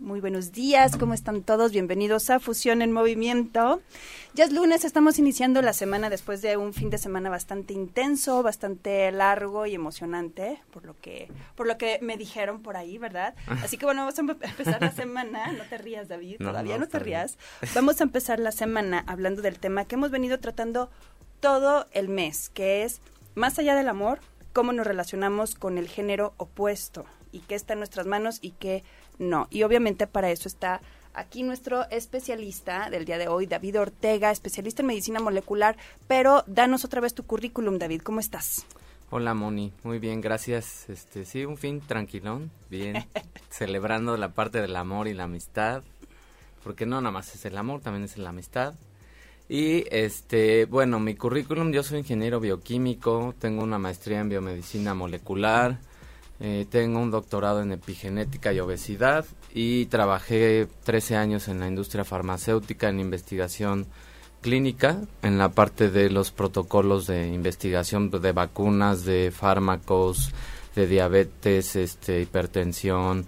Muy buenos días, ¿cómo están todos? Bienvenidos a Fusión en Movimiento. Ya es lunes, estamos iniciando la semana después de un fin de semana bastante intenso, bastante largo y emocionante, por lo que, por lo que me dijeron por ahí, ¿verdad? Así que bueno, vamos a empezar la semana. No te rías, David, todavía no, te rías. Vamos a empezar la semana hablando del tema que hemos venido tratando todo el mes, que es más allá del amor, cómo nos relacionamos con el género opuesto y qué está en nuestras manos y qué no. Y obviamente para eso está aquí nuestro especialista del día de hoy, David Ortega, especialista en medicina molecular. Pero danos otra vez tu currículum, David. ¿Cómo estás? Hola Moni, muy bien, gracias. Este, sí, un fin tranquilón, bien, celebrando la parte del amor y la amistad, porque no nada más es el amor, también es la amistad. Y este, bueno, mi currículum, yo soy ingeniero bioquímico, tengo una maestría en biomedicina molecular, eh, tengo un doctorado en epigenética y obesidad y trabajé 13 años en la industria farmacéutica en investigación clínica, en la parte de los protocolos de investigación de vacunas, de fármacos, de diabetes, este, hipertensión,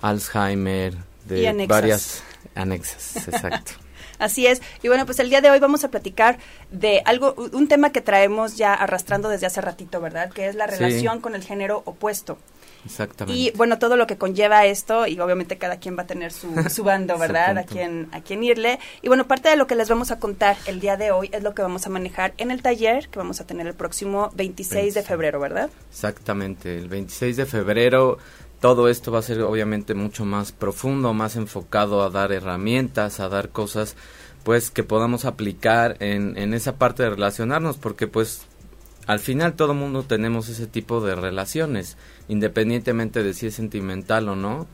Alzheimer, de varias anexas, exacto. Así es. Y bueno, pues el día de hoy vamos a platicar de algo, un tema que traemos ya arrastrando desde hace ratito, ¿verdad? Que es la relación con el género opuesto. Exactamente. Y bueno, todo lo que conlleva esto, y obviamente cada quien va a tener su, su bando, ¿verdad? a quien, a quien irle. Y bueno, parte de lo que les vamos a contar el día de hoy es lo que vamos a manejar en el taller que vamos a tener el próximo 26 de febrero, ¿verdad? Exactamente, el 26 de febrero todo esto va a ser obviamente mucho más profundo, más enfocado a dar herramientas, a dar cosas pues que podamos aplicar en, en esa parte de relacionarnos, porque pues al final todo mundo tenemos ese tipo de relaciones, independientemente de si es sentimental o no.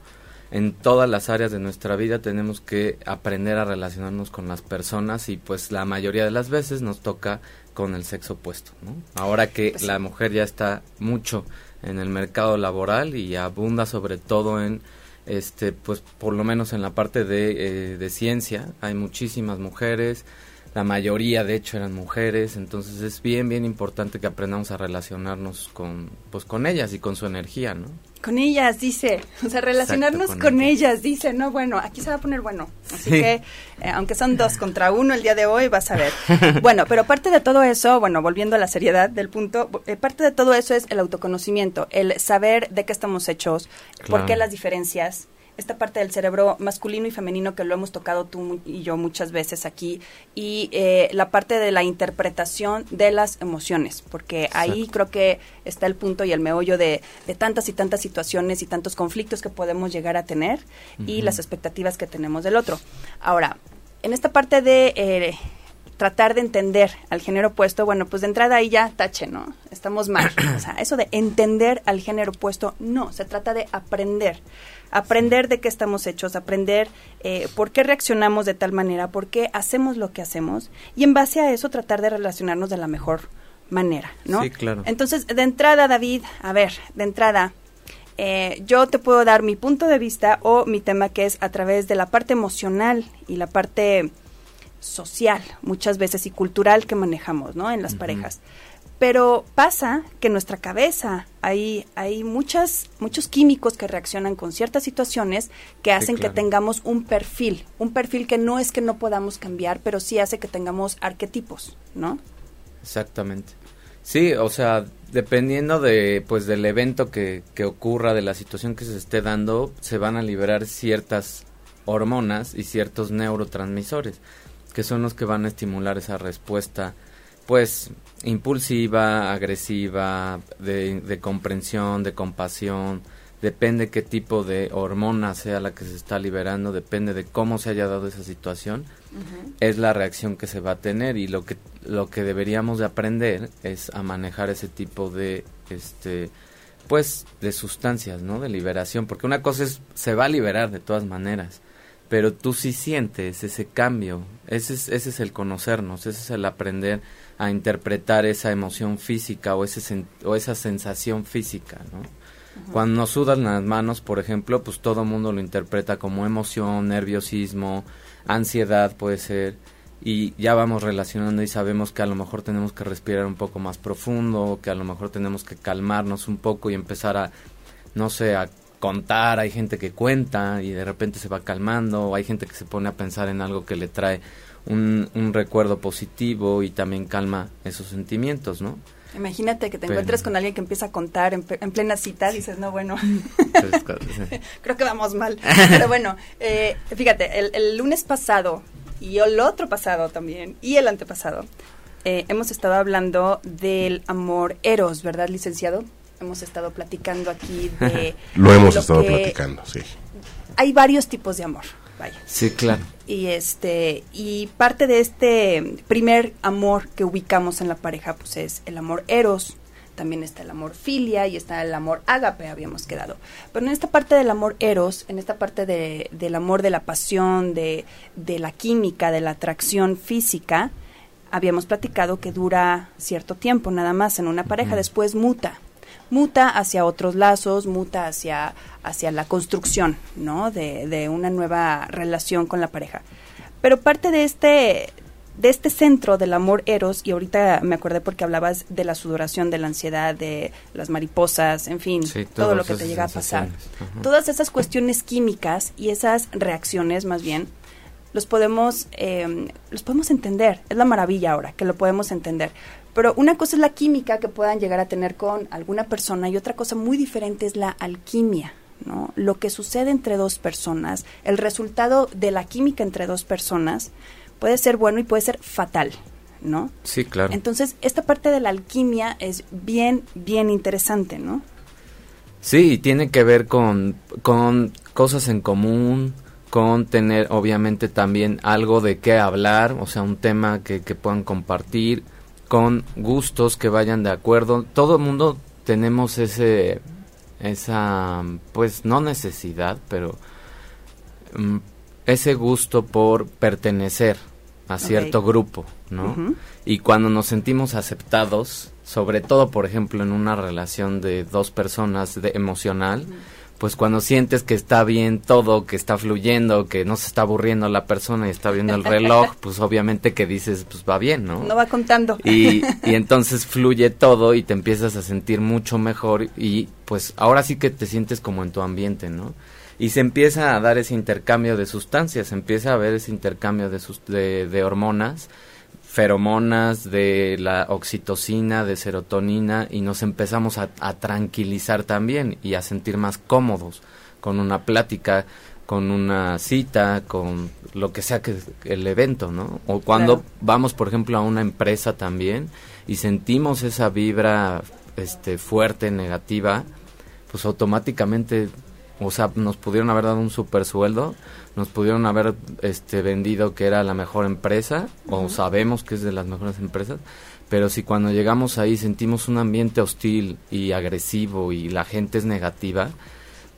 En todas las áreas de nuestra vida tenemos que aprender a relacionarnos con las personas y pues la mayoría de las veces nos toca con el sexo opuesto, ¿no? Ahora que pues la mujer ya está mucho en el mercado laboral y abunda sobre todo en este pues por lo menos en la parte de, eh, de ciencia. Hay muchísimas mujeres la mayoría de hecho eran mujeres, entonces es bien bien importante que aprendamos a relacionarnos con pues con ellas y con su energía, ¿no? Con ellas, dice, o sea, relacionarnos con, ellas. dice, no, bueno, aquí se va a poner bueno, así que eh, aunque son dos contra uno el día de hoy, vas a ver. bueno, pero parte de todo eso, bueno, volviendo a la seriedad del punto, eh, parte de todo eso es el autoconocimiento, el saber de qué estamos hechos, por qué las diferencias, esta parte del cerebro masculino y femenino que lo hemos tocado tú y yo muchas veces aquí, y eh, la parte de la interpretación de las emociones, porque ahí creo que está el punto y el meollo de, de, tantas y tantas situaciones y tantos conflictos que podemos llegar a tener y las expectativas que tenemos del otro. Ahora, en esta parte de... Eh, tratar de entender al género opuesto, bueno, pues de entrada ahí ya tache, ¿no? Estamos mal. O sea, eso de entender al género opuesto, no, se trata de aprender aprender de qué estamos hechos, aprender eh, por qué reaccionamos de tal manera, por qué hacemos lo que hacemos y en base a eso tratar de relacionarnos de la mejor manera, ¿no? Sí, claro. Entonces, de entrada, David, a ver, de entrada, eh, yo te puedo dar mi punto de vista o mi tema que es a través de la parte emocional y la parte social, muchas veces, y cultural que manejamos, ¿no? En las parejas. Pero pasa que en nuestra cabeza hay, hay muchas, muchos químicos que reaccionan con ciertas situaciones que hacen que tengamos un perfil, un perfil que no es que no podamos cambiar, pero sí hace que tengamos arquetipos, ¿no? Exactamente. Sí, o sea, dependiendo de pues del evento que, que ocurra, de la situación que se esté dando, se van a liberar ciertas hormonas y ciertos neurotransmisores, que son los que van a estimular esa respuesta pues impulsiva, agresiva, de, comprensión, de compasión, depende qué tipo de hormona sea la que se está liberando, depende de cómo se haya dado esa situación, es la reacción que se va a tener. Y lo que lo que deberíamos de aprender es a manejar ese tipo de este pues de sustancias, ¿no? De liberación, porque una cosa es se va a liberar de todas maneras, pero tú sí sientes ese cambio, ese es, ese es el conocernos, ese es el aprender a interpretar esa emoción física o, ese o esa sensación física, ¿no? Cuando nos sudan las manos, por ejemplo, pues todo el mundo lo interpreta como emoción, nerviosismo, ansiedad puede ser, y ya vamos relacionando y sabemos que a lo mejor tenemos que respirar un poco más profundo, que a lo mejor tenemos que calmarnos un poco y empezar a, no sé, a contar, hay gente que cuenta y de repente se va calmando, o hay gente que se pone a pensar en algo que le trae un, un recuerdo positivo y también calma esos sentimientos, ¿no? Imagínate que te encuentres con alguien que empieza a contar en, plena cita, dices, no, bueno, creo que vamos mal. Pero bueno, eh, fíjate, el, lunes pasado y el otro pasado también y el antepasado, eh, hemos estado hablando del amor eros, ¿verdad, licenciado? Hemos estado platicando aquí de... lo hemos estado platicando, sí. Hay varios tipos de amor. Sí, claro. Y este y parte de este primer amor que ubicamos en la pareja pues es el amor eros, también está el amor filia y está el amor ágape, habíamos quedado. Pero en esta parte del amor eros, en esta parte de, del amor de la pasión, de, de la química, de la atracción física, habíamos platicado que dura cierto tiempo nada más en una pareja, después muta muta hacia otros lazos, muta hacia, hacia la construcción, ¿no? De, de una nueva relación con la pareja. Pero parte de este, de este centro del amor eros, y ahorita me acordé porque hablabas de la sudoración, de la ansiedad, de las mariposas, en fin, todo lo que te llega a pasar. Todas esas cuestiones químicas y esas reacciones, más bien, los podemos, eh, los podemos entender. Es la maravilla ahora, que lo podemos entender. Pero una cosa es la química que puedan llegar a tener con alguna persona y otra cosa muy diferente es la alquimia. ¿no? Lo que sucede entre dos personas, el resultado de la química entre dos personas puede ser bueno y puede ser fatal, ¿no? Sí, claro. Entonces, esta parte de la alquimia es bien, bien interesante, ¿no? Sí, tiene que ver con, con cosas en común, con tener obviamente también algo de qué hablar, o sea, un tema que, que puedan compartir, con gustos que vayan de acuerdo. Todo el mundo tenemos ese, esa, pues no necesidad, pero mm, ese gusto por pertenecer a cierto grupo, ¿no? Y cuando nos sentimos aceptados, sobre todo, por ejemplo, en una relación de dos personas de emocional, pues cuando sientes que está bien todo, que está fluyendo, que no se está aburriendo la persona y está viendo el reloj, pues obviamente que dices, pues va bien, ¿no? No va contando. Y, y entonces fluye todo y te empiezas a sentir mucho mejor y pues ahora sí que te sientes como en tu ambiente, ¿no? Y se empieza a dar ese intercambio de sustancias, se empieza a ver ese intercambio de, sus, de, de hormonas feromonas, de la oxitocina, de serotonina y nos empezamos a, tranquilizar también y a sentir más cómodos con una plática, con una cita, con lo que sea que el evento, ¿no? O cuando vamos, por ejemplo, a una empresa también y sentimos esa vibra este fuerte, negativa, pues automáticamente, o sea, nos pudieron haber dado un super sueldo, nos pudieron haber este vendido que era la mejor empresa o sabemos que es de las mejores empresas pero si cuando llegamos ahí sentimos un ambiente hostil y agresivo y la gente es negativa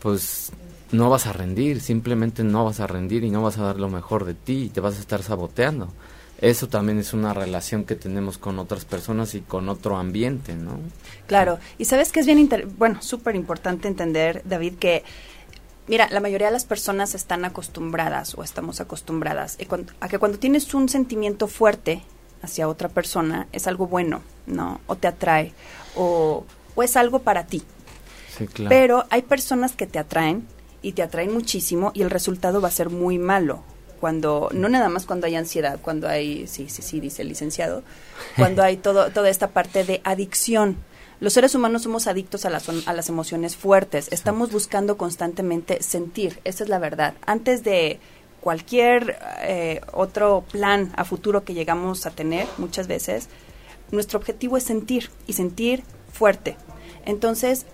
pues no vas a rendir simplemente no vas a rendir y no vas a dar lo mejor de ti y te vas a estar saboteando eso también es una relación que tenemos con otras personas y con otro ambiente, ¿no? Claro, y sabes que es bien, bueno, súper importante entender, David, que Mira, la mayoría de las personas están acostumbradas o estamos acostumbradas a que cuando tienes un sentimiento fuerte hacia otra persona es algo bueno, ¿no? O te atrae o, es algo para ti. Sí, claro. Pero hay personas que te atraen y te atraen muchísimo y el resultado va a ser muy malo. Cuando, no nada más cuando hay ansiedad, cuando hay, sí, sí, sí, dice el licenciado, cuando hay todo, toda esta parte de adicción los seres humanos somos adictos a las, a las emociones fuertes. Estamos buscando constantemente sentir. Esa es la verdad. Antes de cualquier eh, otro plan a futuro que llegamos a tener, muchas veces, nuestro objetivo es sentir y sentir fuerte. Entonces,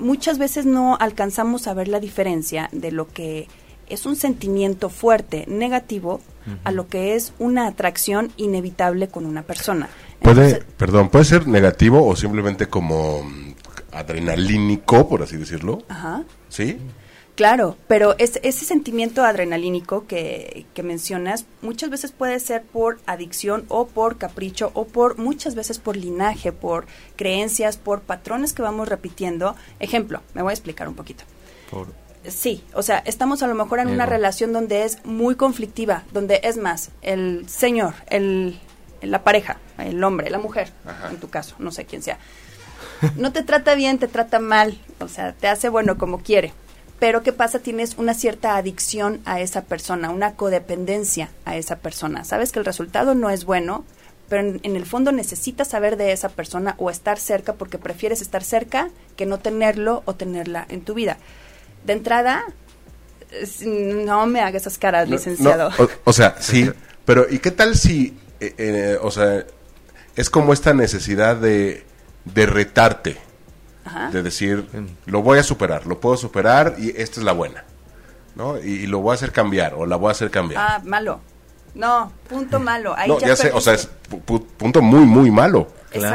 muchas veces no alcanzamos a ver la diferencia de lo que es un sentimiento fuerte, negativo, a lo que es una atracción inevitable con una persona. Puede, perdón, puede ser negativo o simplemente como mm, adrenalínico, por así decirlo. Ajá. ¿Sí? Claro, pero es, ese sentimiento adrenalínico que, que, mencionas muchas veces puede ser por adicción o por capricho o por muchas veces por linaje, por creencias, por patrones que vamos repitiendo. Ejemplo, me voy a explicar un poquito. Por Sí, o sea, estamos a lo mejor en una relación donde es muy conflictiva, donde es más, el señor, el, la pareja, el hombre, la mujer, en tu caso, no sé quién sea, no te trata bien, te trata mal, o sea, te hace bueno como quiere. Pero ¿qué pasa? Tienes una cierta adicción a esa persona, una codependencia a esa persona. Sabes que el resultado no es bueno, pero en, el fondo necesitas saber de esa persona o estar cerca porque prefieres estar cerca que no tenerlo o tenerla en tu vida de entrada, no me haga esas caras, licenciado. o, sea, sí, pero ¿y qué tal si, eh, eh, o sea, es como esta necesidad de, de retarte? De decir, lo voy a superar, lo puedo superar y esta es la buena, ¿no? Y, lo voy a hacer cambiar o la voy a hacer cambiar. Ah, malo. No, punto malo. no, ya, sé, o sea, es punto muy, muy malo.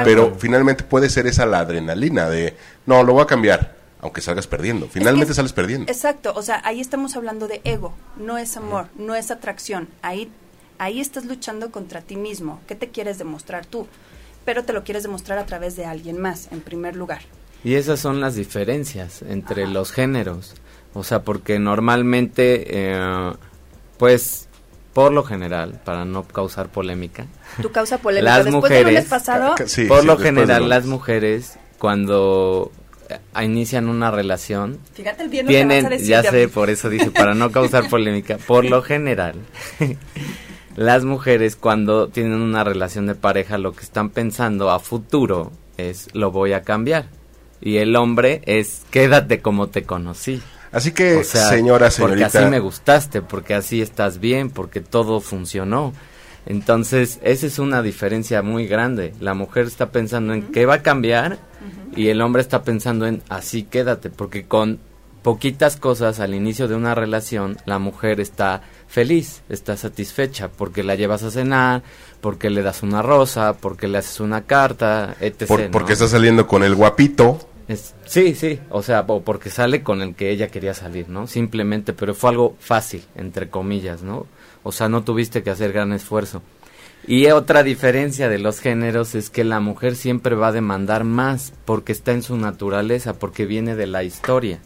Pero finalmente puede ser esa la adrenalina de, no, lo voy a cambiar aunque salgas perdiendo. Finalmente sales perdiendo. Exacto, o sea, ahí estamos hablando de ego, no es amor, no es atracción. Ahí, ahí estás luchando contra ti mismo. ¿Qué te quieres demostrar tú? Pero te lo quieres demostrar a través de alguien más, en primer lugar. Y esas son las diferencias entre los géneros. O sea, porque normalmente, eh, pues, por lo general, para no causar polémica. ¿Tu causa polémica? Las Después mujeres, pasado, por lo general, las mujeres, cuando inician una relación. Fíjate el bien tienen, ya sé, por eso dice, para no causar polémica, por lo general, las mujeres cuando tienen una relación de pareja lo que están pensando a futuro es lo voy a cambiar. Y el hombre es quédate como te conocí. Así que, señora, señorita. Porque así me gustaste, porque así estás bien, porque todo funcionó. Entonces, esa es una diferencia muy grande. La mujer está pensando en qué va a cambiar y el hombre está pensando en así quédate, porque con poquitas cosas al inicio de una relación, la mujer está feliz, está satisfecha, porque la llevas a cenar, porque le das una rosa, porque le haces una carta, etc. porque está saliendo con el guapito. sí, sí, o sea, o porque sale con el que ella quería salir, ¿no? Simplemente, pero fue algo fácil, entre comillas, ¿no? O sea, no tuviste que hacer gran esfuerzo. Y otra diferencia de los géneros es que la mujer siempre va a demandar más porque está en su naturaleza, porque viene de la historia.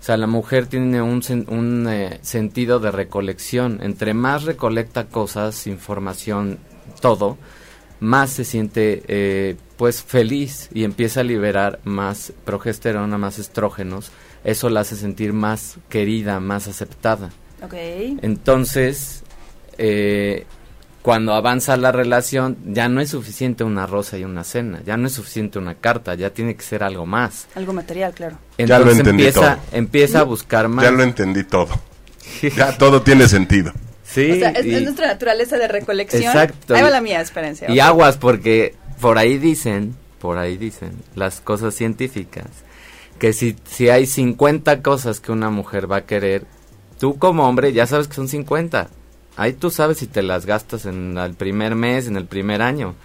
O sea, la mujer tiene un, un eh, sentido de recolección. Entre más recolecta cosas, información, todo, más se siente eh, pues feliz y empieza a liberar más progesterona, más estrógenos. Eso la hace sentir más querida, más aceptada. Okay. Entonces, eh, cuando avanza la relación, ya no es suficiente una rosa y una cena, ya no es suficiente una carta, ya tiene que ser algo más. Algo material, claro. Entonces ya lo entendí empieza, todo. empieza a buscar más. Ya lo entendí todo. ya todo tiene sentido. Sí. O sea, es, nuestra naturaleza de recolección. Exacto. Ahí va la mía experiencia. Y aguas, porque por ahí dicen, por ahí dicen las cosas científicas, que si, si hay 50 cosas que una mujer va a querer, tú como hombre ya sabes que son 50 Ahí tú sabes si te las gastas en el primer mes, en el primer año.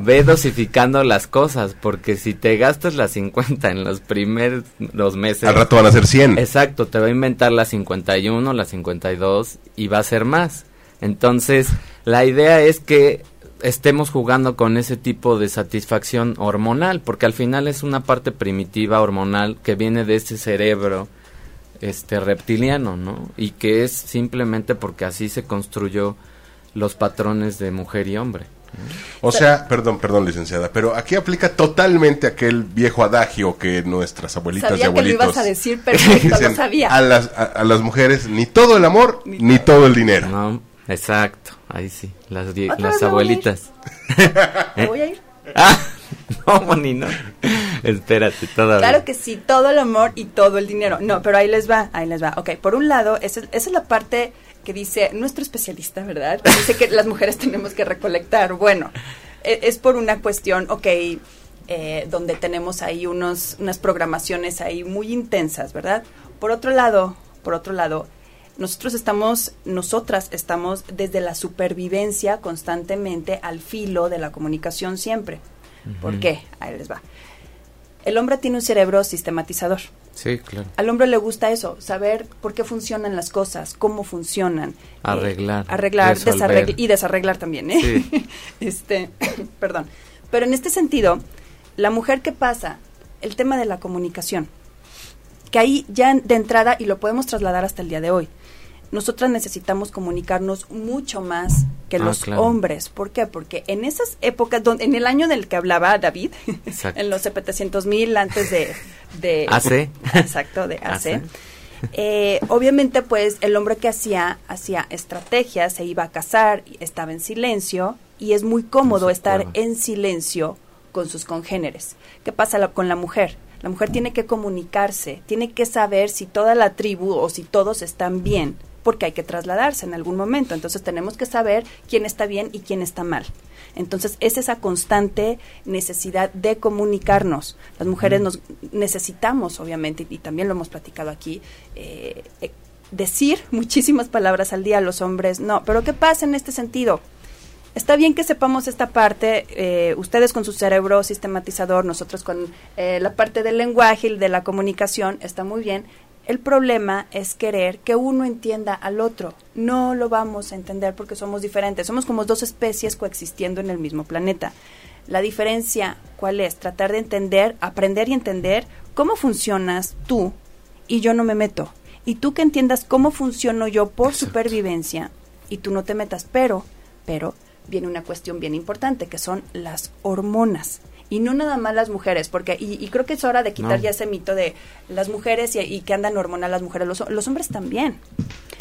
Ve dosificando las cosas, porque si te gastas las 50 en los primeros los meses... Al rato van a ser 100. Exacto, te va a inventar las 51, las 52 y va a ser más. Entonces, la idea es que estemos jugando con ese tipo de satisfacción hormonal, porque al final es una parte primitiva hormonal que viene de ese cerebro este reptiliano, ¿no? Y que es simplemente porque así se construyó los patrones de mujer y hombre. O sea, perdón, perdón, licenciada, pero aquí aplica totalmente aquel viejo adagio que nuestras abuelitas y abuelitos. Que lo ibas a decir, perfecto, lo sabía. A las, a, las mujeres, ni todo el amor, ni, todo el dinero. No, exacto, ahí sí, las, las abuelitas. voy a ir? Ah, no, Moni, no. Espérate. Claro que sí, todo el amor y todo el dinero. No, pero ahí les va, ahí les va. Ok, por un lado, esa, es la parte que dice nuestro especialista, ¿verdad? dice que las mujeres tenemos que recolectar. Bueno, e, es, por una cuestión, ok, eh, donde tenemos ahí unos, unas programaciones ahí muy intensas, ¿verdad? Por otro lado, por otro lado, nosotros estamos, nosotras estamos desde la supervivencia constantemente al filo de la comunicación siempre. ¿Por qué? Ahí les va. El hombre tiene un cerebro sistematizador. Sí, claro. Al hombre le gusta eso, saber por qué funcionan las cosas, cómo funcionan. Arreglar. Eh, arreglar, desarreglar y desarreglar también, ¿eh? Sí. este, perdón. Pero en este sentido, la mujer que pasa, el tema de la comunicación. que ahí ya de entrada, y lo podemos trasladar hasta el día de hoy, nosotras necesitamos comunicarnos mucho más que ah, los hombres. ¿Por qué? Porque en esas épocas, donde, en el año del que hablaba David, en los 700 mil antes de, de... AC. Exacto, de AC. Eh, obviamente, pues, el hombre que hacía, hacía estrategias, se iba a casar, estaba en silencio, y es muy cómodo estar en silencio con sus congéneres. ¿Qué pasa con la mujer? La mujer tiene que comunicarse, tiene que saber si toda la tribu o si todos están bien, porque hay que trasladarse en algún momento. Entonces tenemos que saber quién está bien y quién está mal. Entonces es esa constante necesidad de comunicarnos. Las mujeres nos necesitamos, obviamente, y también lo hemos platicado aquí, eh, eh, decir muchísimas palabras al día. Los hombres no. Pero ¿qué pasa en este sentido? Está bien que sepamos esta parte, eh, ustedes con su cerebro sistematizador, nosotros con eh, la parte del lenguaje y de la comunicación, está muy bien. El problema es querer que uno entienda al otro. No lo vamos a entender porque somos diferentes. Somos como dos especies coexistiendo en el mismo planeta. La diferencia, ¿cuál es? Tratar de entender, aprender y entender cómo funcionas tú y yo no me meto. Y tú que entiendas cómo funciono yo por supervivencia y tú no te metas. Pero, pero, viene una cuestión bien importante, que son las hormonas. Y no nada más las mujeres, porque, y, creo que es hora de quitar ya ese mito de las mujeres y, que andan hormonal las mujeres, los, hombres también.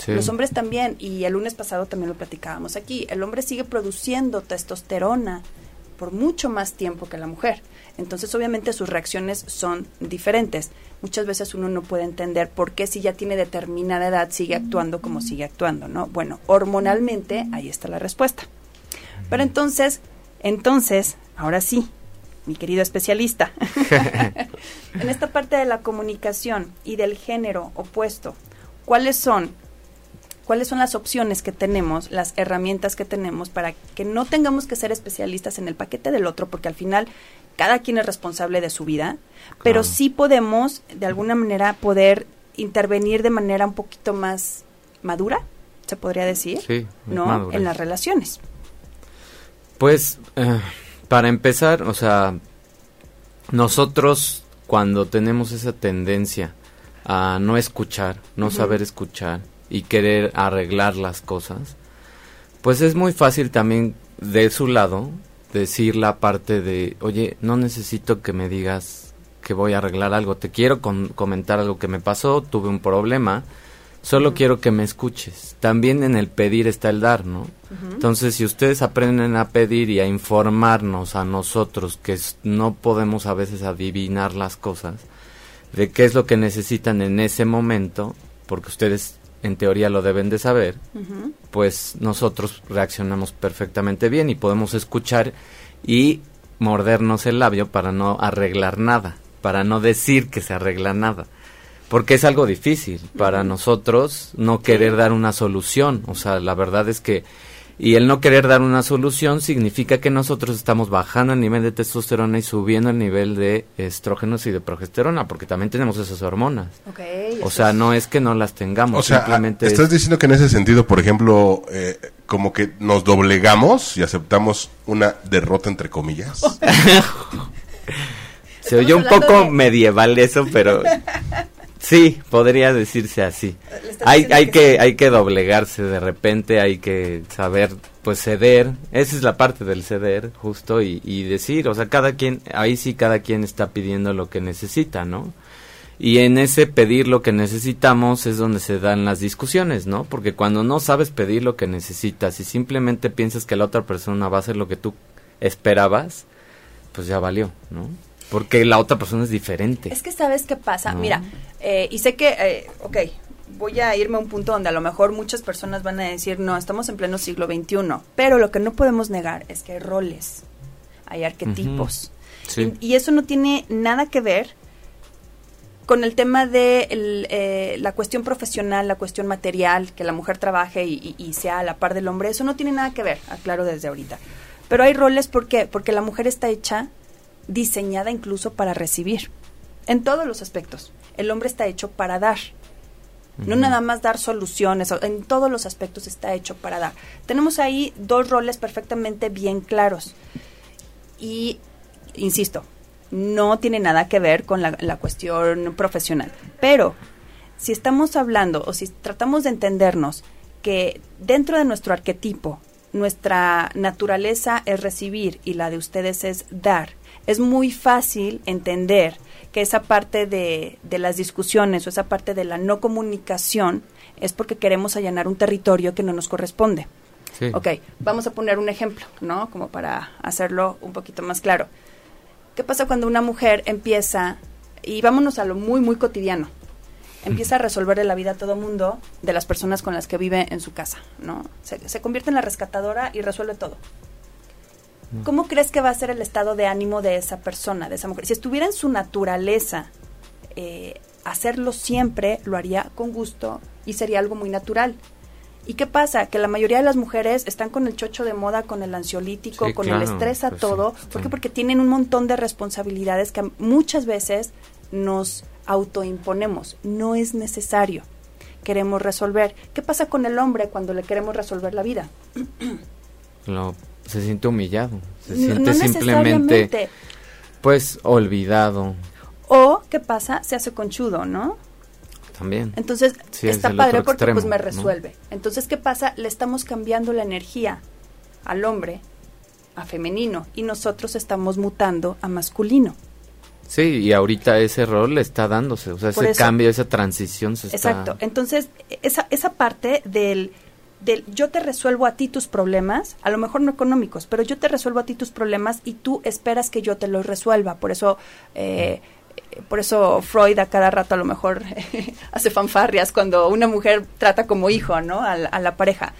Los hombres también, y el lunes pasado también lo platicábamos aquí, el hombre sigue produciendo testosterona por mucho más tiempo que la mujer. Entonces, obviamente, sus reacciones son diferentes. Muchas veces uno no puede entender por qué si ya tiene determinada edad sigue actuando como sigue actuando, ¿no? Bueno, hormonalmente ahí está la respuesta. Pero entonces, entonces, ahora sí, mi querido especialista, en esta parte de la comunicación y del género opuesto, ¿cuáles son? ¿Cuáles son las opciones que tenemos, las herramientas que tenemos para que no tengamos que ser especialistas en el paquete del otro, porque al final cada quien es responsable de su vida, pero sí podemos, de alguna manera, poder intervenir de manera un poquito más madura, se podría decir, ¿no? En las relaciones. Pues, eh, para empezar, o sea, nosotros cuando tenemos esa tendencia a no escuchar, no saber escuchar y querer arreglar las cosas, pues es muy fácil también de su lado decir la parte de, oye, no necesito que me digas que voy a arreglar algo, te quiero comentar algo que me pasó, tuve un problema, Solo quiero que me escuches. También en el pedir está el dar, ¿no? Entonces, si ustedes aprenden a pedir y a informarnos a nosotros, que no podemos a veces adivinar las cosas, de qué es lo que necesitan en ese momento, porque ustedes en teoría lo deben de saber, pues nosotros reaccionamos perfectamente bien y podemos escuchar y mordernos el labio para no arreglar nada, para no decir que se arregla nada porque es algo difícil para nosotros no querer dar una solución. O sea, la verdad es que, y el no querer dar una solución significa que nosotros estamos bajando el nivel de testosterona y subiendo el nivel de estrógenos y de progesterona, porque también tenemos esas hormonas. o sea, no es que no las tengamos. O sea, simplemente estás diciendo que en ese sentido, por ejemplo, eh, como que nos doblegamos y aceptamos una derrota entre comillas. Se oyó un poco medieval eso, pero Sí, podría decirse así. Hay, hay que, hay que doblegarse de repente, hay que saber, pues ceder. Esa es la parte del ceder, justo, y, y decir, o sea, cada quien, ahí sí cada quien está pidiendo lo que necesita, ¿no? Y en ese pedir lo que necesitamos es donde se dan las discusiones, ¿no? Porque cuando no sabes pedir lo que necesitas y simplemente piensas que la otra persona va a hacer lo que tú esperabas, pues ya valió, ¿no? Porque la otra persona es diferente. Es que sabes qué pasa. Mira, eh, y sé que, eh, ok, voy a irme a un punto donde a lo mejor muchas personas van a decir, no, estamos en pleno siglo XXI. Pero lo que no podemos negar es que hay roles, hay arquetipos. y, eso no tiene nada que ver con el tema de eh, la cuestión profesional, la cuestión material, que la mujer trabaje y, y, sea a la par del hombre, eso no tiene nada que ver, aclaro desde ahorita. Pero hay roles, ¿por qué? Porque la mujer está hecha diseñada incluso para recibir, en todos los aspectos. El hombre está hecho para dar. No nada más dar soluciones, en todos los aspectos está hecho para dar. Tenemos ahí dos roles perfectamente bien claros. Y, insisto, no tiene nada que ver con la, la cuestión profesional. Pero si estamos hablando o si tratamos de entendernos que dentro de nuestro arquetipo, nuestra naturaleza es recibir y la de ustedes es dar, es muy fácil entender que esa parte de, de las discusiones o esa parte de la no comunicación es porque queremos allanar un territorio que no nos corresponde. Sí. Ok, vamos a poner un ejemplo, ¿no? Como para hacerlo un poquito más claro. ¿Qué pasa cuando una mujer empieza, y vámonos a lo muy, muy cotidiano, empieza a resolverle la vida a todo mundo de las personas con las que vive en su casa, ¿no? Se, se convierte en la rescatadora y resuelve todo. ¿Cómo crees que va a ser el estado de ánimo de esa persona, de esa mujer? Si estuviera en su naturaleza eh, hacerlo siempre, lo haría con gusto y sería algo muy natural. ¿Y qué pasa? Que la mayoría de las mujeres están con el chocho de moda, con el ansiolítico, Sí, con el estrés a pues todo. sí, ¿Por qué? Porque tienen un montón de responsabilidades que muchas veces nos autoimponemos. No es necesario. Queremos resolver. ¿Qué pasa con el hombre cuando le queremos resolver la vida? Lo- se siente humillado, se siente no simplemente, pues, olvidado O, ¿qué pasa? Se hace conchudo, ¿no? también. Entonces, Sí, está padre porque pues me ¿no? resuelve. Entonces, ¿qué pasa? Le estamos cambiando la energía al hombre a femenino y nosotros estamos mutando a masculino. Sí, y ahorita ese rol está dándose, o sea, Por ese eso. cambio, esa transición se está... Exacto. Entonces, esa, esa parte del, del yo te resuelvo a ti tus problemas, a lo mejor no económicos, pero yo te resuelvo a ti tus problemas y tú esperas que yo te los resuelva. Por eso, eh, por eso Freud a cada rato a lo mejor hace fanfarrias cuando una mujer trata como hijo, ¿no? A la, a la pareja.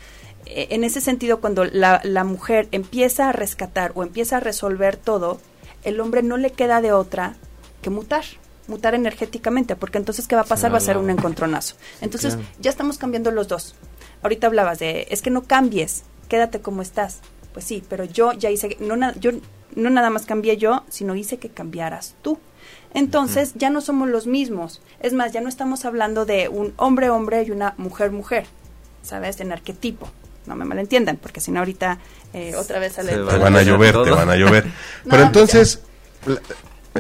Eh, en ese sentido, cuando la, la mujer empieza a rescatar o empieza a resolver todo, el hombre no le queda de otra que mutar, mutar energéticamente, porque entonces ¿qué va a pasar? Va a ser un encontronazo. Entonces ya estamos cambiando los dos. Ahorita hablabas de, es que no cambies, quédate como estás. Pues sí, pero yo ya hice, no, na- yo no nada más cambié yo, sino hice que cambiaras tú. Entonces ya no somos los mismos. Es más, ya no estamos hablando de un hombre-hombre y una mujer-mujer, ¿sabes? En arquetipo. No me malentiendan, porque si no ahorita eh, otra vez sale... Te van a llover, te van a llover. No, Pero entonces,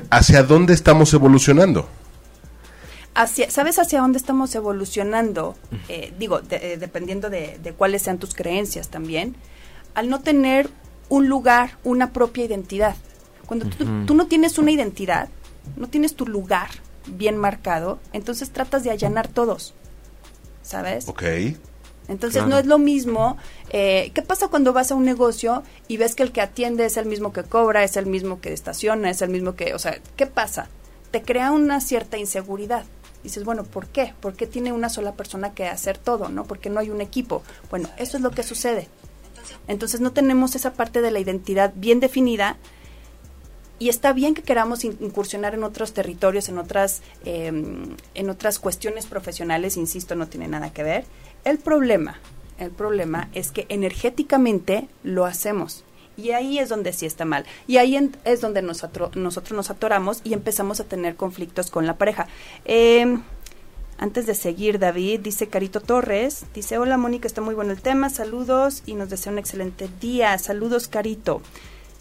¿hacia dónde estamos evolucionando? Hacia, ¿Sabes hacia dónde estamos evolucionando? Eh, digo, de- eh, dependiendo de, de cuáles sean tus creencias también. Al no tener un lugar, una propia identidad. Cuando tú, no tienes una identidad, no tienes tu lugar bien marcado, entonces tratas de allanar todos. ¿Sabes? Ok. Entonces Claro. no es lo mismo. eh, ¿Qué pasa cuando vas a un negocio y ves que el que atiende es el mismo que cobra, es el mismo que estaciona, es el mismo que, o sea, ¿qué pasa? Te crea una cierta inseguridad. Dices, bueno, ¿por qué? ¿Por qué tiene una sola persona que hacer todo, no? Porque no hay un equipo. Bueno, eso es lo que sucede. Entonces no tenemos esa parte de la identidad bien definida y está bien que queramos in- incursionar en otros territorios, en otras, eh, en otras cuestiones profesionales, insisto, no tiene nada que ver. El problema, el problema es que energéticamente lo hacemos. Y ahí es donde sí está mal. Y ahí en- es donde nosotros, nosotros nos atoramos y empezamos a tener conflictos con la pareja. Eh, antes de seguir, David, dice Carito Torres, dice, hola Mónica, está muy bueno el tema, saludos y nos desea un excelente día. Saludos, Carito.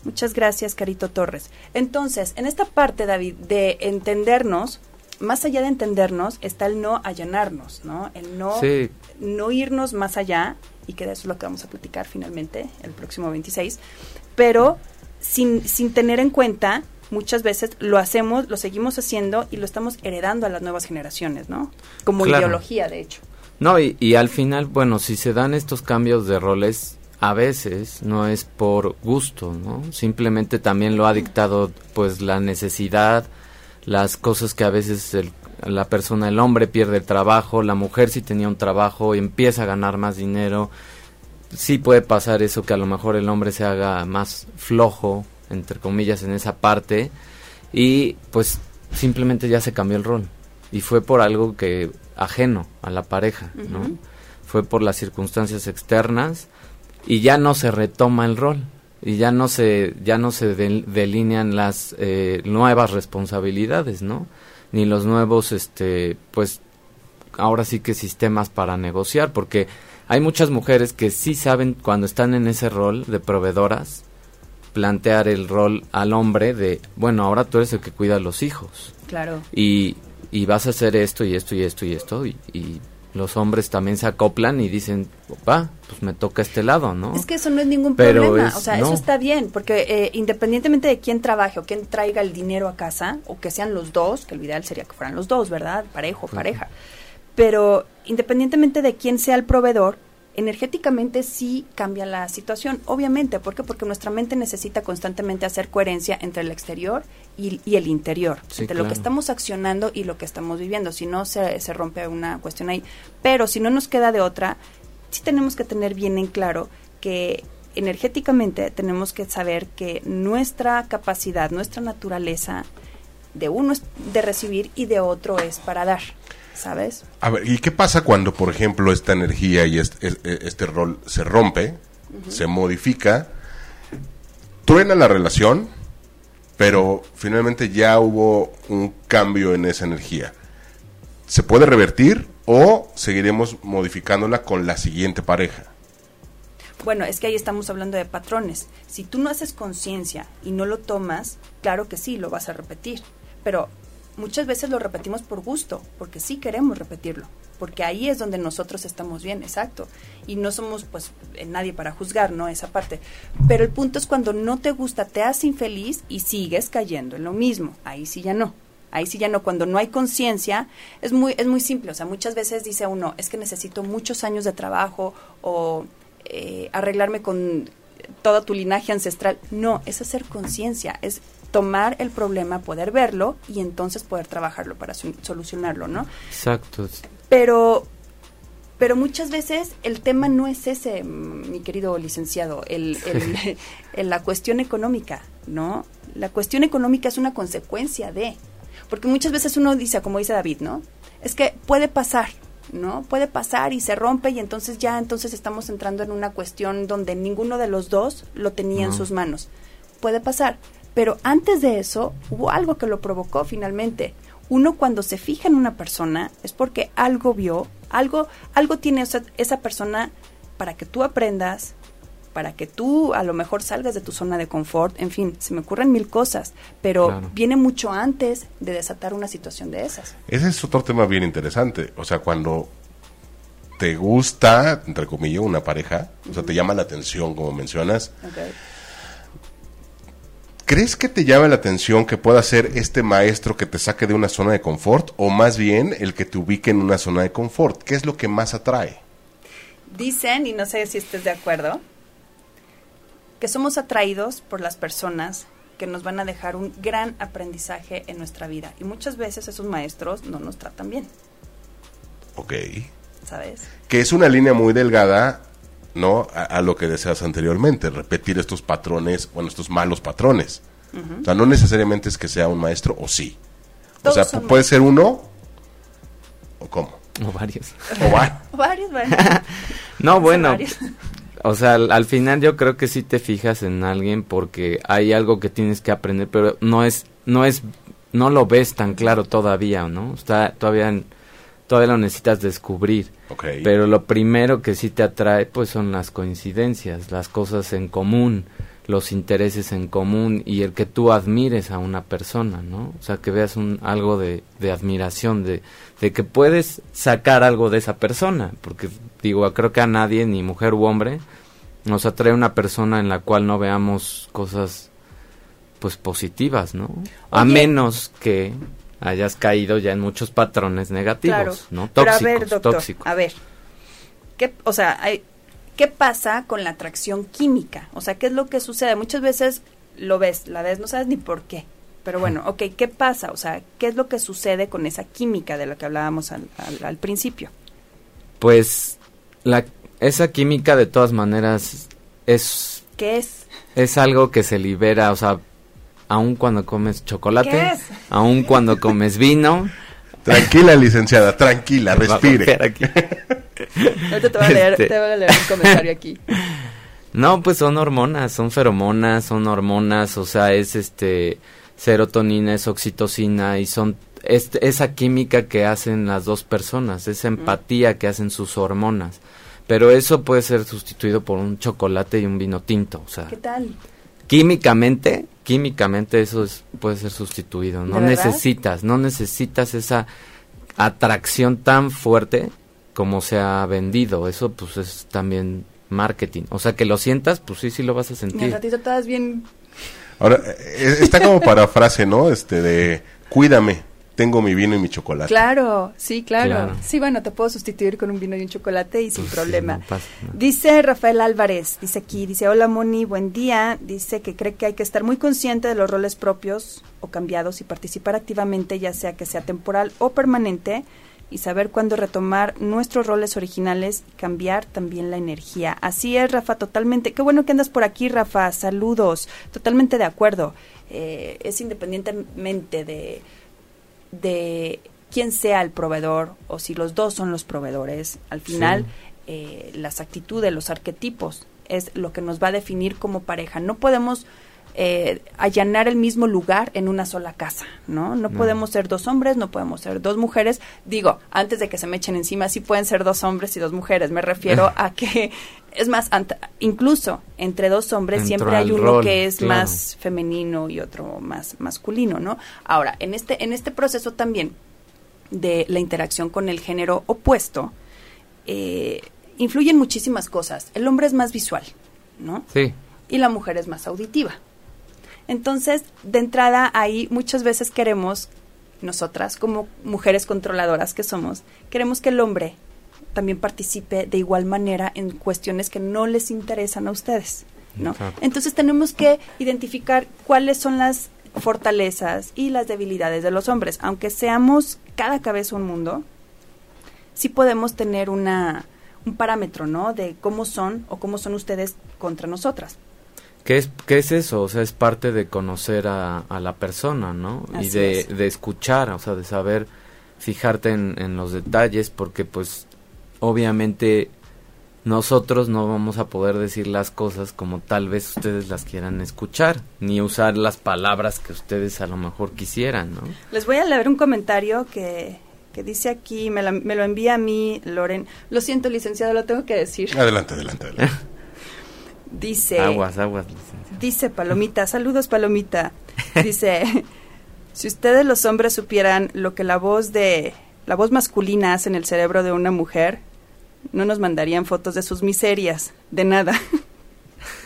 Muchas gracias, Carito Torres. Entonces, en esta parte, David, de entendernos, más allá de entendernos, está el no allanarnos, ¿no? El no, Sí. no irnos más allá, y que de eso es lo que vamos a platicar finalmente el próximo 26, pero sin, sin tener en cuenta, muchas veces lo hacemos, lo seguimos haciendo y lo estamos heredando a las nuevas generaciones, ¿no? Como Claro. ideología, de hecho. No, y, y al final, bueno, si se dan estos cambios de roles, a veces no es por gusto, ¿no? Simplemente también lo ha dictado, pues, la necesidad, las cosas que a veces el- la persona, el hombre pierde el trabajo, la mujer si tenía un trabajo y empieza a ganar más dinero. Sí puede pasar eso que a lo mejor el hombre se haga más flojo, entre comillas, en esa parte y pues simplemente ya se cambió el rol y fue por algo que ajeno a la pareja, ¿no? Fue por las circunstancias externas y ya no se retoma el rol y ya no se ya no se del- delinean las eh, nuevas responsabilidades, ¿no? Ni los nuevos este pues ahora sí que sistemas para negociar porque hay muchas mujeres que sí saben cuando están en ese rol de proveedoras replantear el rol al hombre de, bueno, ahora tú eres el que cuida a los hijos. Claro. Y, y vas a hacer esto y esto y esto y esto y, y los hombres también se acoplan y dicen, papá, pues me toca este lado, ¿no? Es que eso no es ningún problema, o sea, eso está bien, porque eh, independientemente de quién trabaje o quién traiga el dinero a casa, o que sean los dos, que lo ideal sería que fueran los dos, ¿verdad? Parejo, pareja. Pero independientemente de quién sea el proveedor, energéticamente sí cambia la situación, obviamente, ¿por qué? Porque nuestra mente necesita constantemente hacer coherencia entre el exterior y, el interior, entre lo que estamos accionando y lo que estamos viviendo, si no se, se rompe una cuestión ahí. Pero si no nos queda de otra, sí tenemos que tener bien en claro que energéticamente tenemos que saber que nuestra capacidad, nuestra naturaleza, de uno es de recibir y de otro es para dar. ¿Sabes? A ver, ¿y qué pasa cuando, por ejemplo, esta energía y este, este rol se rompe, se modifica, truena la relación, pero finalmente ya hubo un cambio en esa energía? ¿Se puede revertir o seguiremos modificándola con la siguiente pareja? Bueno, es que ahí estamos hablando de patrones. Si tú no haces conciencia y no lo tomas, claro que sí, lo vas a repetir. Pero muchas veces lo repetimos por gusto, porque sí queremos repetirlo, porque ahí es donde nosotros estamos bien, exacto. Y no somos pues eh, nadie para juzgar, ¿no? Esa parte. Pero el punto es cuando no te gusta, te hace infeliz y sigues cayendo en lo mismo. Ahí sí ya no. Ahí sí ya no, cuando no hay conciencia, es muy, es muy simple. O sea, muchas veces dice uno, es que necesito muchos años de trabajo o eh, arreglarme con toda tu linaje ancestral. No, es hacer conciencia, es tomar el problema, poder verlo y entonces poder trabajarlo para solucionarlo, ¿no? Exacto. Pero, pero muchas veces el tema no es ese, mi querido licenciado, el, el, la cuestión económica, ¿no? La cuestión económica es una consecuencia de, porque muchas veces uno dice, como dice David, ¿no? Es que puede pasar, ¿no? Puede pasar y se rompe y entonces ya entonces estamos entrando en una cuestión donde ninguno de los dos lo tenía en sus manos. Puede pasar, pero antes de eso, hubo algo que lo provocó finalmente. Uno cuando se fija en una persona es porque algo vio, algo, algo tiene esa, esa persona para que tú aprendas, para que tú a lo mejor salgas de tu zona de confort, en fin, se me ocurren mil cosas, pero viene mucho antes de desatar una situación de esas. Ese es otro tema bien interesante, o sea, cuando te gusta, entre comillas, una pareja, o sea, te llama la atención, como mencionas, ¿Crees que te llama la atención que pueda ser este maestro que te saque de una zona de confort o más bien el que te ubique en una zona de confort? ¿Qué es lo que más atrae? Dicen, y no sé si estés de acuerdo, que somos atraídos por las personas que nos van a dejar un gran aprendizaje en nuestra vida. Y muchas veces esos maestros no nos tratan bien. Ok. ¿Sabes? Que es una línea muy delgada ¿no? A, lo que deseas anteriormente, repetir estos patrones, bueno, estos malos patrones. O sea, no necesariamente es que sea un maestro o sí. o sea, puede ser uno o cómo. O varios. O, varios, no, bueno. O sea, al, final yo creo que sí te fijas en alguien porque hay algo que tienes que aprender, pero no es, no es, no lo ves tan claro todavía, ¿no? Está todavía en, todavía lo necesitas descubrir. Pero lo primero que sí te atrae pues son las coincidencias, las cosas en común, los intereses en común y el que tú admires a una persona, ¿no? O sea, que veas un, algo de, de admiración, de, de que puedes sacar algo de esa persona, porque digo, creo que a nadie, ni mujer u hombre, nos atrae una persona en la cual no veamos cosas pues positivas, ¿no? a menos que hayas caído ya en muchos patrones negativos, ¿no? Tóxicos, Pero a ver, doctor, a ver, ¿qué, o sea, ¿qué pasa con la atracción química? O sea, ¿qué es lo que sucede? Muchas veces lo ves, la ves, no sabes ni por qué. Pero bueno, ok, ¿qué pasa? O sea, ¿qué es lo que sucede con esa química de la que hablábamos al, al, principio? Pues la, esa química de todas maneras es... ¿Qué es? Es algo que se libera, o sea, aun cuando comes chocolate, aun cuando comes vino. Tranquila, licenciada, tranquila, respire. Aquí. te voy, a leer, este. te voy a leer un comentario aquí. No, pues son hormonas, son feromonas, son hormonas, o sea, es este serotonina, es oxitocina y son esa química que hacen las dos personas, esa empatía que hacen sus hormonas. Pero eso puede ser sustituido por un chocolate y un vino tinto, o sea. ¿Qué tal? químicamente, químicamente eso es, puede ser sustituido. No necesitas, no necesitas esa atracción tan fuerte como se ha vendido. Eso pues es también marketing. O sea, que lo sientas, pues sí, sí lo vas a sentir. Y al ratito estás bien... Ahora, eh, está como para frase, ¿no? Este de, cuídame, tengo mi vino y mi chocolate. Claro, sí, claro. Sí, bueno, te puedo sustituir con un vino y un chocolate y sin pues problema. Dice Rafael Álvarez, dice aquí, dice, hola Moni, buen día. Dice que cree que hay que estar muy consciente de los roles propios o cambiados y participar activamente, ya sea que sea temporal o permanente, y saber cuándo retomar nuestros roles originales y cambiar también la energía. Así es, Rafa, totalmente. Qué bueno que andas por aquí, Rafa. Saludos. Totalmente de acuerdo. Eh, es independientemente de de quién sea el proveedor o si los dos son los proveedores. Al final, eh, las actitudes, los arquetipos es lo que nos va a definir como pareja. No podemos eh, allanar el mismo lugar en una sola casa, ¿no? ¿no? podemos ser dos hombres, no podemos ser dos mujeres. Digo, antes de que se me echen encima, sí pueden ser dos hombres y dos mujeres. Me refiero a que, es más, incluso entre dos hombres siempre hay uno que es más femenino y otro más masculino, ¿no? Ahora, en este, en este proceso también de la interacción con el género opuesto, eh, influyen muchísimas cosas. El hombre es más visual, ¿no? Sí. Y la mujer es más auditiva. Entonces, de entrada, ahí muchas veces queremos, nosotras como mujeres controladoras que somos, queremos que el hombre también participe de igual manera en cuestiones que no les interesan a ustedes, ¿no? Entonces tenemos que identificar cuáles son las fortalezas y las debilidades de los hombres, aunque seamos cada cabeza un mundo, sí podemos tener una un parámetro, ¿no? De cómo son o cómo son ustedes contra nosotras. ¿Qué es, ¿Qué es eso? O sea, es parte de conocer a, la persona, ¿no? y de, de, escuchar, o sea, de saber fijarte en, los detalles, porque pues obviamente nosotros no vamos a poder decir las cosas como tal vez ustedes las quieran escuchar, ni usar las palabras que ustedes a lo mejor quisieran, ¿no? Les voy a leer un comentario que, que dice aquí, me, me lo envía a mí, Loren. Lo siento, licenciado, lo tengo que decir. Adelante, adelante, adelante. Dice. Aguas, aguas. Dice Palomita, saludos Palomita. Dice, si ustedes los hombres supieran lo que la voz de la voz masculina hace en el cerebro de una mujer, no nos mandarían fotos de sus miserias, de nada.